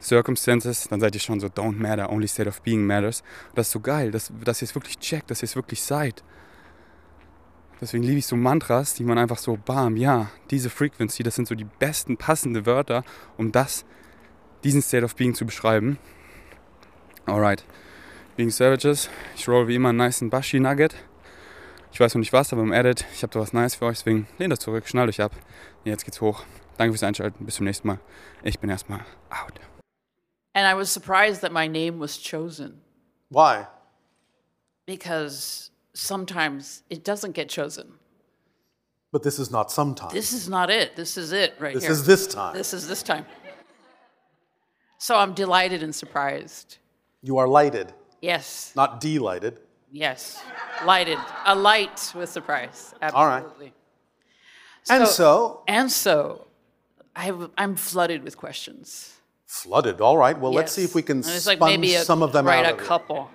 Circumstances, dann seid ihr schon so don't matter, only state of being matters. Das ist so geil, dass, dass ihr es wirklich checkt, dass ihr es wirklich seid. Deswegen liebe ich so Mantras, die man einfach so, bam, ja, diese Frequency, das sind so die besten passende Wörter, um das, diesen State of Being zu beschreiben. Alright. Wegen Savages. Ich roll wie immer einen nice Bashi Nugget. Ich weiß noch nicht was, aber im Edit, ich habe da was Nice für euch, deswegen lehnt das zurück, schnallt euch ab. Jetzt geht's hoch. Danke fürs Einschalten, bis zum nächsten Mal. Ich bin erstmal out. And I was surprised that my name was chosen Why? because sometimes it doesn't get chosen. But this is not sometimes. This is not it. This is it right This here. is this time. This is this time. So I'm delighted and surprised. You are lighted, Yes. not delighted. Yes. Lighted. A light with surprise. Absolutely. All right. Absolutely. And so, And so I have, I'm flooded with questions. flooded. All right. Well, let's see if we can like sponge maybe a, some of them write out. a of you. couple.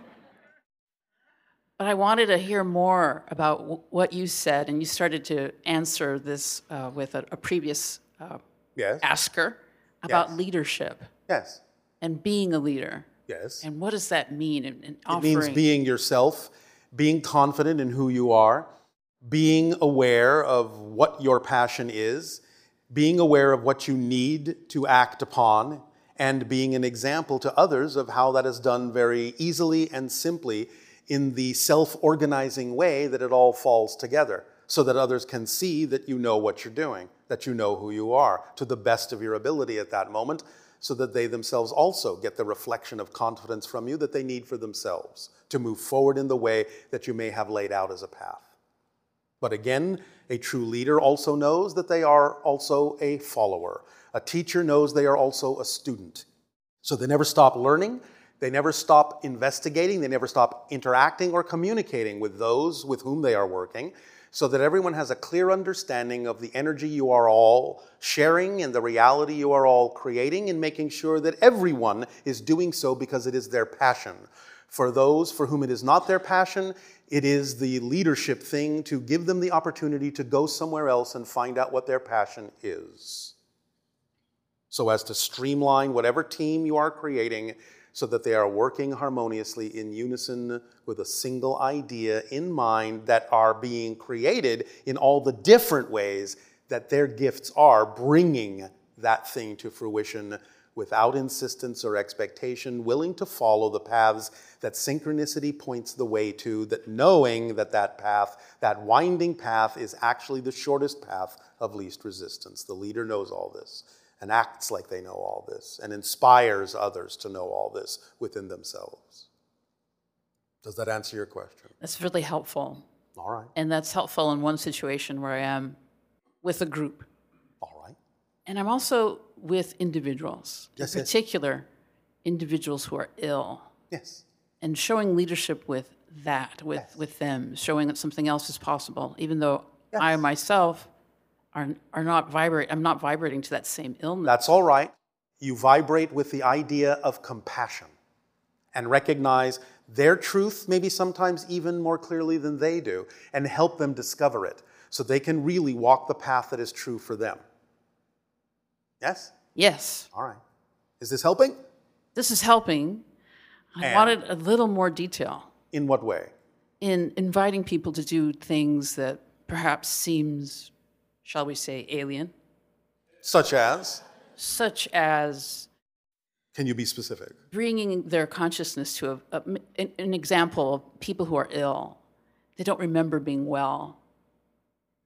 But I wanted to hear more about w- what you said, and you started to answer this uh, with a, a previous uh, Yes. asker about Yes. leadership Yes. and being a leader. Yes. And what does that mean? And It means being yourself, being confident in who you are, being aware of what your passion is, being aware of what you need to act upon, and being an example to others of how that is done very easily and simply in the self organizing way that it all falls together, so that others can see that you know what you're doing, that you know who you are to the best of your ability at that moment, so that they themselves also get the reflection of confidence from you that they need for themselves to move forward in the way that you may have laid out as a path. But again, a true leader also knows that they are also a follower. A teacher knows they are also a student. So they never stop learning, they never stop investigating, they never stop interacting or communicating with those with whom they are working, so that everyone has a clear understanding of the energy you are all sharing and the reality you are all creating, and making sure that everyone is doing so because it is their passion. For those for whom it is not their passion, it is the leadership thing to give them the opportunity to go somewhere else and find out what their passion is. So as to streamline whatever team you are creating so that they are working harmoniously in unison with a single idea in mind that are being created in all the different ways that their gifts are bringing that thing to fruition without insistence or expectation, willing to follow the paths that synchronicity points the way to, that knowing that that path, that winding path, is actually the shortest path of least resistance. The leader knows all this and acts like they know all this and inspires others to know all this within themselves. Does that answer your question? That's really helpful. All right. And that's helpful in one situation where I am with a group. All right. And I'm also with individuals, Yes, in yes. particular, individuals who are ill, Yes. and showing leadership with that, with, with them, showing that something else is possible, even though I myself are, are not vibrate, I'm not vibrating to that same illness. That's all right. You vibrate with the idea of compassion and recognize their truth, maybe sometimes even more clearly than they do, and help them discover it so they can really walk the path that is true for them. Yes? yes, All right. Is this helping? this is helping. I And- wanted a little more detail In what way? in inviting people to do things that perhaps seems, shall we say, alien, Such as? such as Can you be specific? bringing their consciousness to a, a- an, an example of people who are ill. They don't remember being well,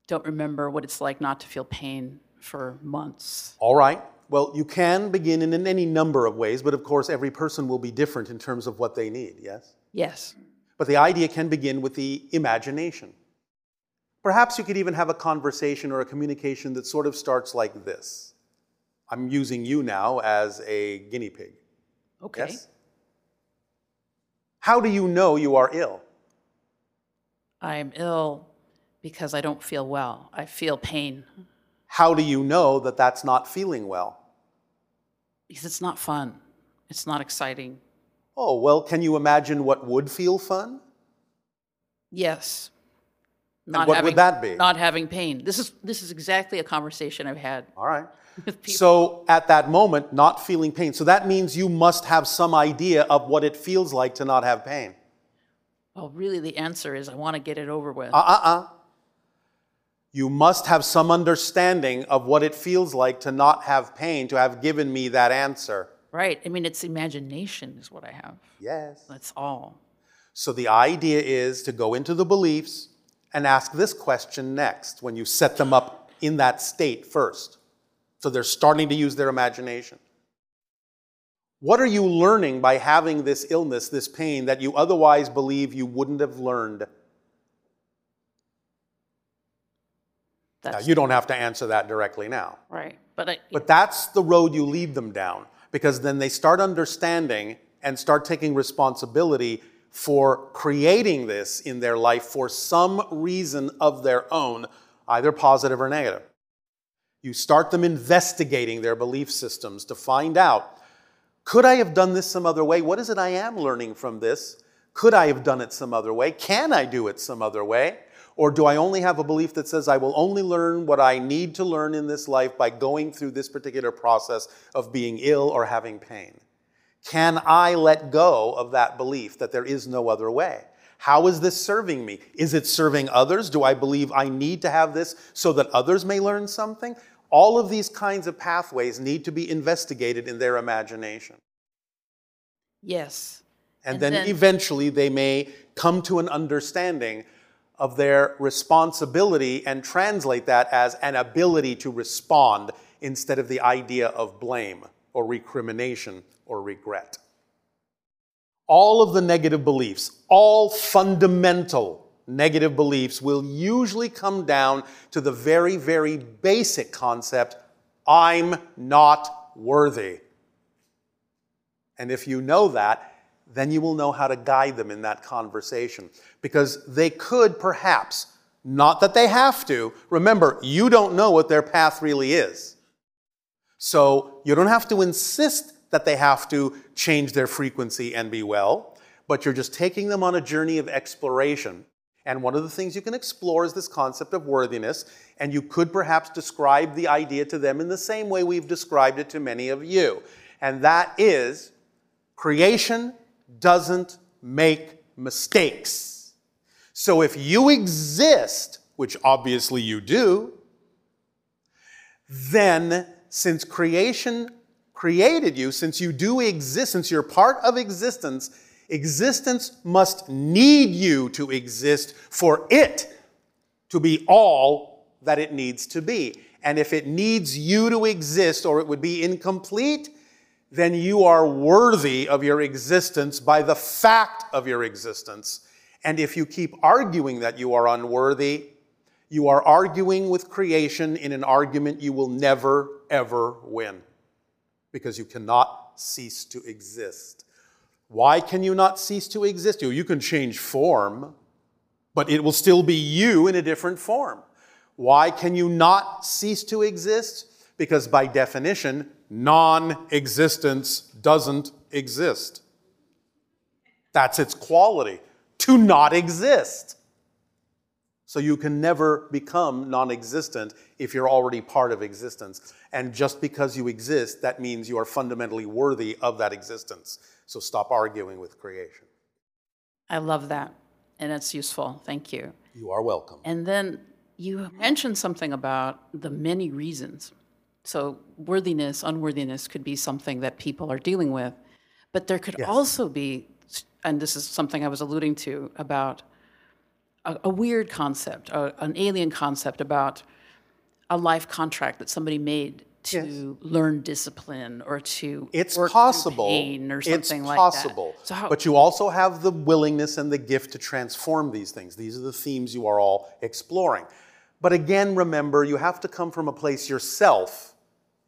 don't remember what it's like not to feel pain for months. All right. Well, you can begin in any number of ways, but of course, every person will be different in terms of what they need, yes? Yes. But the idea can begin with the imagination. Perhaps you could even have a conversation or a communication that sort of starts like this. I'm using you now as a guinea pig. Okay. Yes? How do you know you are ill? I am ill because I don't feel well. I feel pain How do you know that that's not feeling well? because it's not fun. It's not exciting. Oh, well, can you imagine what would feel fun? Yes. What would that be? Not having pain. This is this is exactly a conversation I've had All right. So at that moment, not feeling pain. So that means you must have some idea of what it feels like to not have pain. well, really, the answer is I want to get it over with. Uh uh uh. You must have some understanding of what it feels like to not have pain, to have given me that answer. right. I mean, it's imagination is what I have. Yes. That's all. So the idea is to go into the beliefs and ask this question next when you set them up in that state first. So they're starting to use their imagination. What are you learning by having this illness, this pain, that you otherwise believe you wouldn't have learned? Now, you don't have to answer that directly now. right. But I, But that's the road you lead them down because then they start understanding and start taking responsibility for creating this in their life for some reason of their own, either positive or negative. You start them investigating their belief systems to find out could I have done this some other way? What is it I am learning from this? Could I have done it some other way? Can I do it some other way? Or do I only have a belief that says I will only learn what I need to learn in this life by going through this particular process of being ill or having pain? Can I let go of that belief that there is no other way? How is this serving me? Is it serving others? Do I believe I need to have this so that others may learn something? All of these kinds of pathways need to be investigated in their imagination. yes. And, And then, then- eventually they may come to an understanding of their responsibility and translate that as an ability to respond instead of the idea of blame or recrimination or regret. All of the negative beliefs, all fundamental negative beliefs will usually come down to the very, very basic concept I'm not worthy. And if you know that, then you will know how to guide them in that conversation. Because they could perhaps, not that they have to, remember, you don't know what their path really is. So you don't have to insist that they have to change their frequency and be well, but you're just taking them on a journey of exploration. And one of the things you can explore is this concept of worthiness, and you could perhaps describe the idea to them in the same way we've described it to many of you. And that is creation doesn't make mistakes. So if you exist, which obviously you do, then since creation created you, since you do exist, since you're part of existence, existence must need you to exist for it to be all that it needs to be. And if it needs you to exist or it would be incomplete, then you are worthy of your existence by the fact of your existence. And if you keep arguing that you are unworthy, you are arguing with creation in an argument you will never, ever win because you cannot cease to exist. Why can you not cease to exist? You you can change form, but it will still be you in a different form. Why can you not cease to exist? Because by definition, non existence doesn't exist. That's its quality, to not exist. So you can never become non existent if you're already part of existence. And just because you exist, that means you are fundamentally worthy of that existence. So stop arguing with creation. I love that. And it's useful. Thank you. You are welcome. And then you mentioned something about the many reasons. So, worthiness, unworthiness could be something that people are dealing with. But there could Yes. also be, and this is something I was alluding to, about a, a weird concept, a, an alien concept about a life contract that somebody made to learn discipline or to It's possible. pain or it's something like possible. that. So how, but you also have the willingness and the gift to transform these things. These are the themes you are all exploring. But again, remember, you have to come from a place yourself,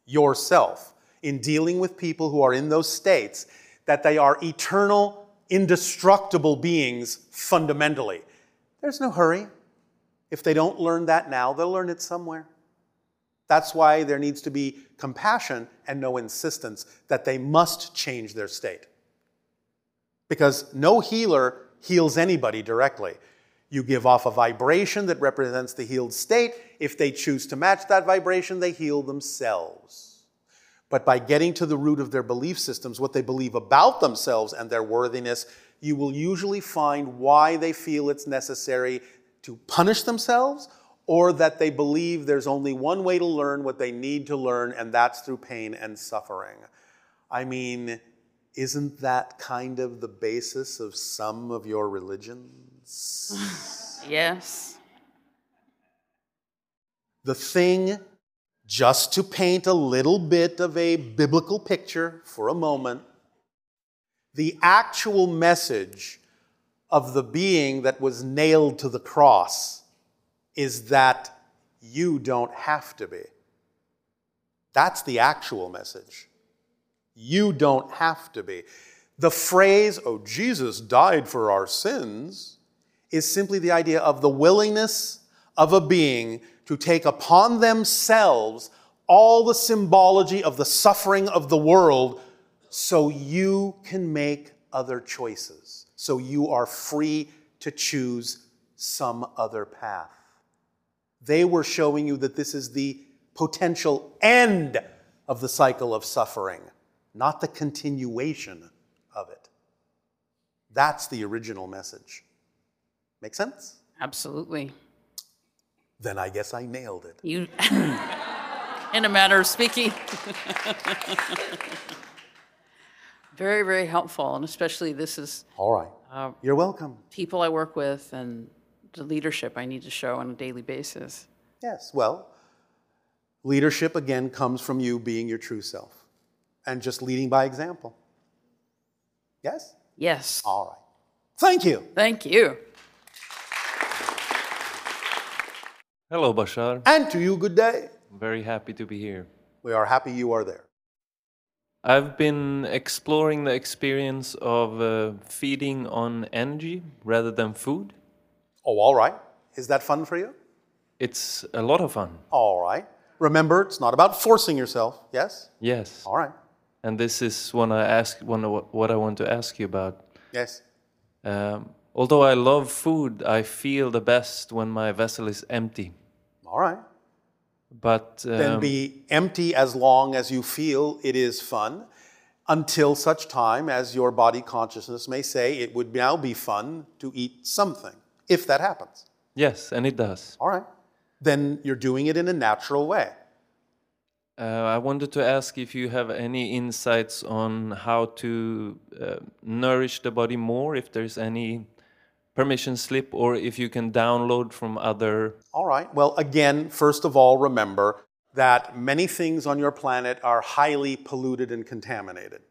yourself, in dealing with people who are in those states, that they are eternal, indestructible beings fundamentally. There's no hurry. If they don't learn that now, they'll learn it somewhere. That's why there needs to be compassion and no insistence that they must change their state. Because no healer heals anybody directly. You give off a vibration that represents the healed state. If they choose to match that vibration, they heal themselves. But by getting to the root of their belief systems, what they believe about themselves and their worthiness, you will usually find why they feel it's necessary to punish themselves or that they believe there's only one way to learn what they need to learn, and that's through pain and suffering. I mean, isn't that kind of the basis of some of your religions? yes. the thing, just to paint a little bit of a biblical picture for a moment, the actual message of the being that was nailed to the cross is that you don't have to be. That's the actual message. You don't have to be. The phrase, oh, Jesus died for our sins, is simply the idea of the willingness of a being to take upon themselves all the symbology of the suffering of the world so you can make other choices, so you are free to choose some other path. They were showing you that this is the potential end of the cycle of suffering, not the continuation of it. That's the original message. Make sense? Absolutely. Then I guess I nailed it. You, in a manner of speaking. very, very helpful, and especially this is All right. Uh, You're welcome. people I work with and the leadership I need to show on a daily basis. Yes, well, leadership again comes from you being your true self and just leading by example. Yes? Yes. All right. Thank you. Thank you. Hello, Bashar. And to you, good day. I'm very happy to be here. We are happy you are there. I've been exploring the experience of uh, feeding on energy rather than food. Oh, all right. Is that fun for you? It's a lot of fun. All right. Remember, it's not about forcing yourself. Yes? Yes. All right. And this is one I ask one of what I want to ask you about. Yes. Um, although I love food, I feel the best when my vessel is empty. All right. But Then um, be empty as long as you feel it is fun until such time as your body consciousness may say it would now be fun to eat something, if that happens. yes, and it does. All right. Then you're doing it in a natural way. Uh, I wanted to ask if you have any insights on how to uh, nourish the body more, if there's any permission slip, or if you can download from other. All right. Well, again, first of all, remember that many things on your planet are highly polluted and contaminated.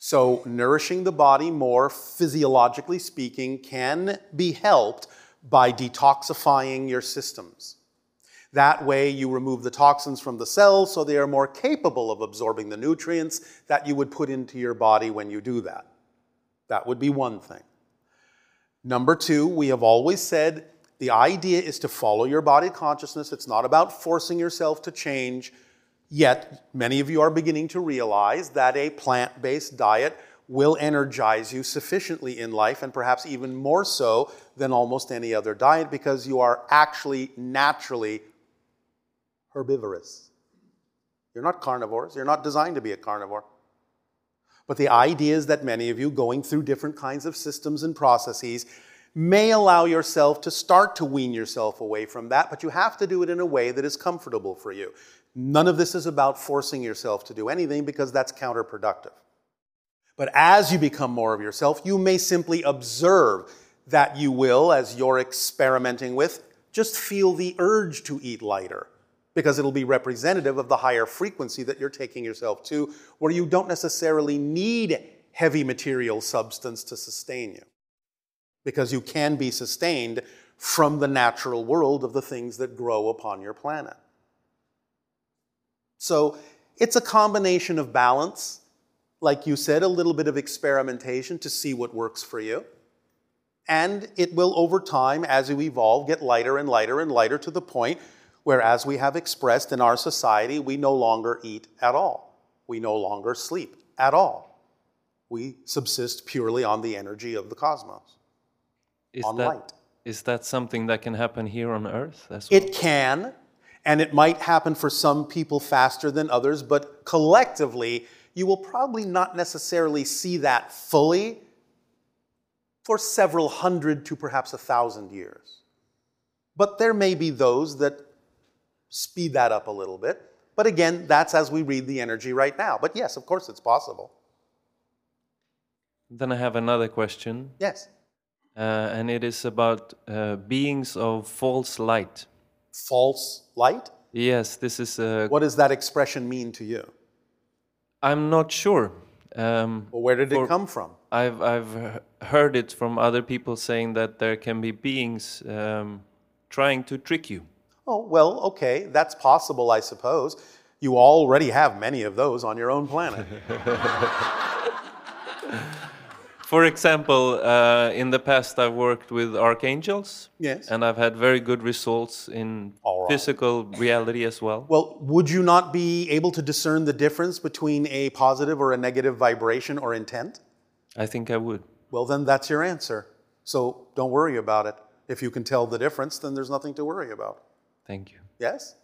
So, nourishing the body more, physiologically speaking, can be helped by detoxifying your systems. That way, you remove the toxins from the cells so they are more capable of absorbing the nutrients that you would put into your body when you do that. That would be one thing. Number two, we have always said the idea is to follow your body consciousness. It's not about forcing yourself to change. Yet, many of you are beginning to realize that a plant based diet will energize you sufficiently in life, and perhaps even more so than almost any other diet, because you are actually naturally herbivorous. You're not carnivores, you're not designed to be a carnivore. But the idea is that many of you, going through different kinds of systems and processes, may allow yourself to start to wean yourself away from that, but you have to do it in a way that is comfortable for you. None of this is about forcing yourself to do anything because that's counterproductive. But as you become more of yourself, you may simply observe that you will, as you're experimenting with, just feel the urge to eat lighter because it'll be representative of the higher frequency that you're taking yourself to, where you don't necessarily need heavy material substance to sustain you. Because you can be sustained from the natural world of the things that grow upon your planet. So it's a combination of balance, like you said, a little bit of experimentation to see what works for you. And it will, over time, as you evolve, get lighter and lighter and lighter to the point where, as we have expressed in our society, we no longer eat at all. We no longer sleep at all. We subsist purely on the energy of the cosmos, Is on that, light. is that something that can happen here on Earth as well? It can, and it might happen for some people faster than others, but collectively, you will probably not necessarily see that fully for several hundred to perhaps a thousand years. But there may be those that speed that up a little bit. But again, that's as we read the energy right now. But yes, of course, it's possible. Then I have another question, Yes. uh, and it is about uh, beings of false light. False light? Yes, this is a. What does that expression mean to you? I'm not sure. Um, Well, where did it come from? I've I've heard it from other people saying that there can be beings um, trying to trick you. Oh, well, okay, that's possible, I suppose. You already have many of those on your own planet. For example, uh, in the past, I've worked with archangels, yes. and I've had very good results in All right. physical reality as well. Well, would you not be able to discern the difference between a positive or a negative vibration or intent? I think I would. Well, then that's your answer. So don't worry about it. If you can tell the difference, then there's nothing to worry about. Thank you. Yes?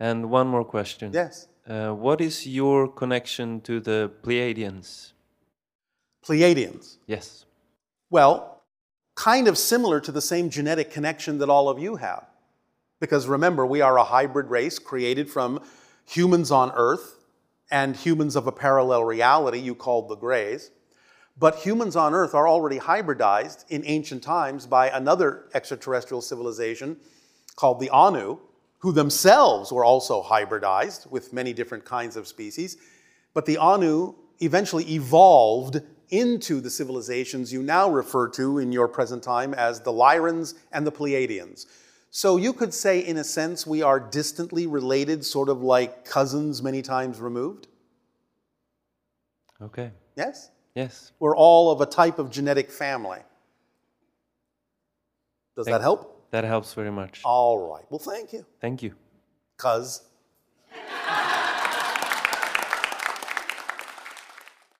And one more question. Yes. Uh, what is your connection to the Pleiadians? Pleiadians. Yes. Well, kind of similar to the same genetic connection that all of you have. Because remember, we are a hybrid race created from humans on Earth and humans of a parallel reality you called the Greys. But humans on Earth are already hybridized in ancient times by another extraterrestrial civilization called the Anu, who themselves were also hybridized with many different kinds of species. But the Anu eventually evolved into the civilizations you now refer to in your present time as the Lyrans and the Pleiadians. So you could say, in a sense, we are distantly related, sort of like cousins many times removed? Okay. Yes? Yes. We're all of a type of genetic family. Does that help? That helps very much. All right. Well, thank you. Thank you. Because.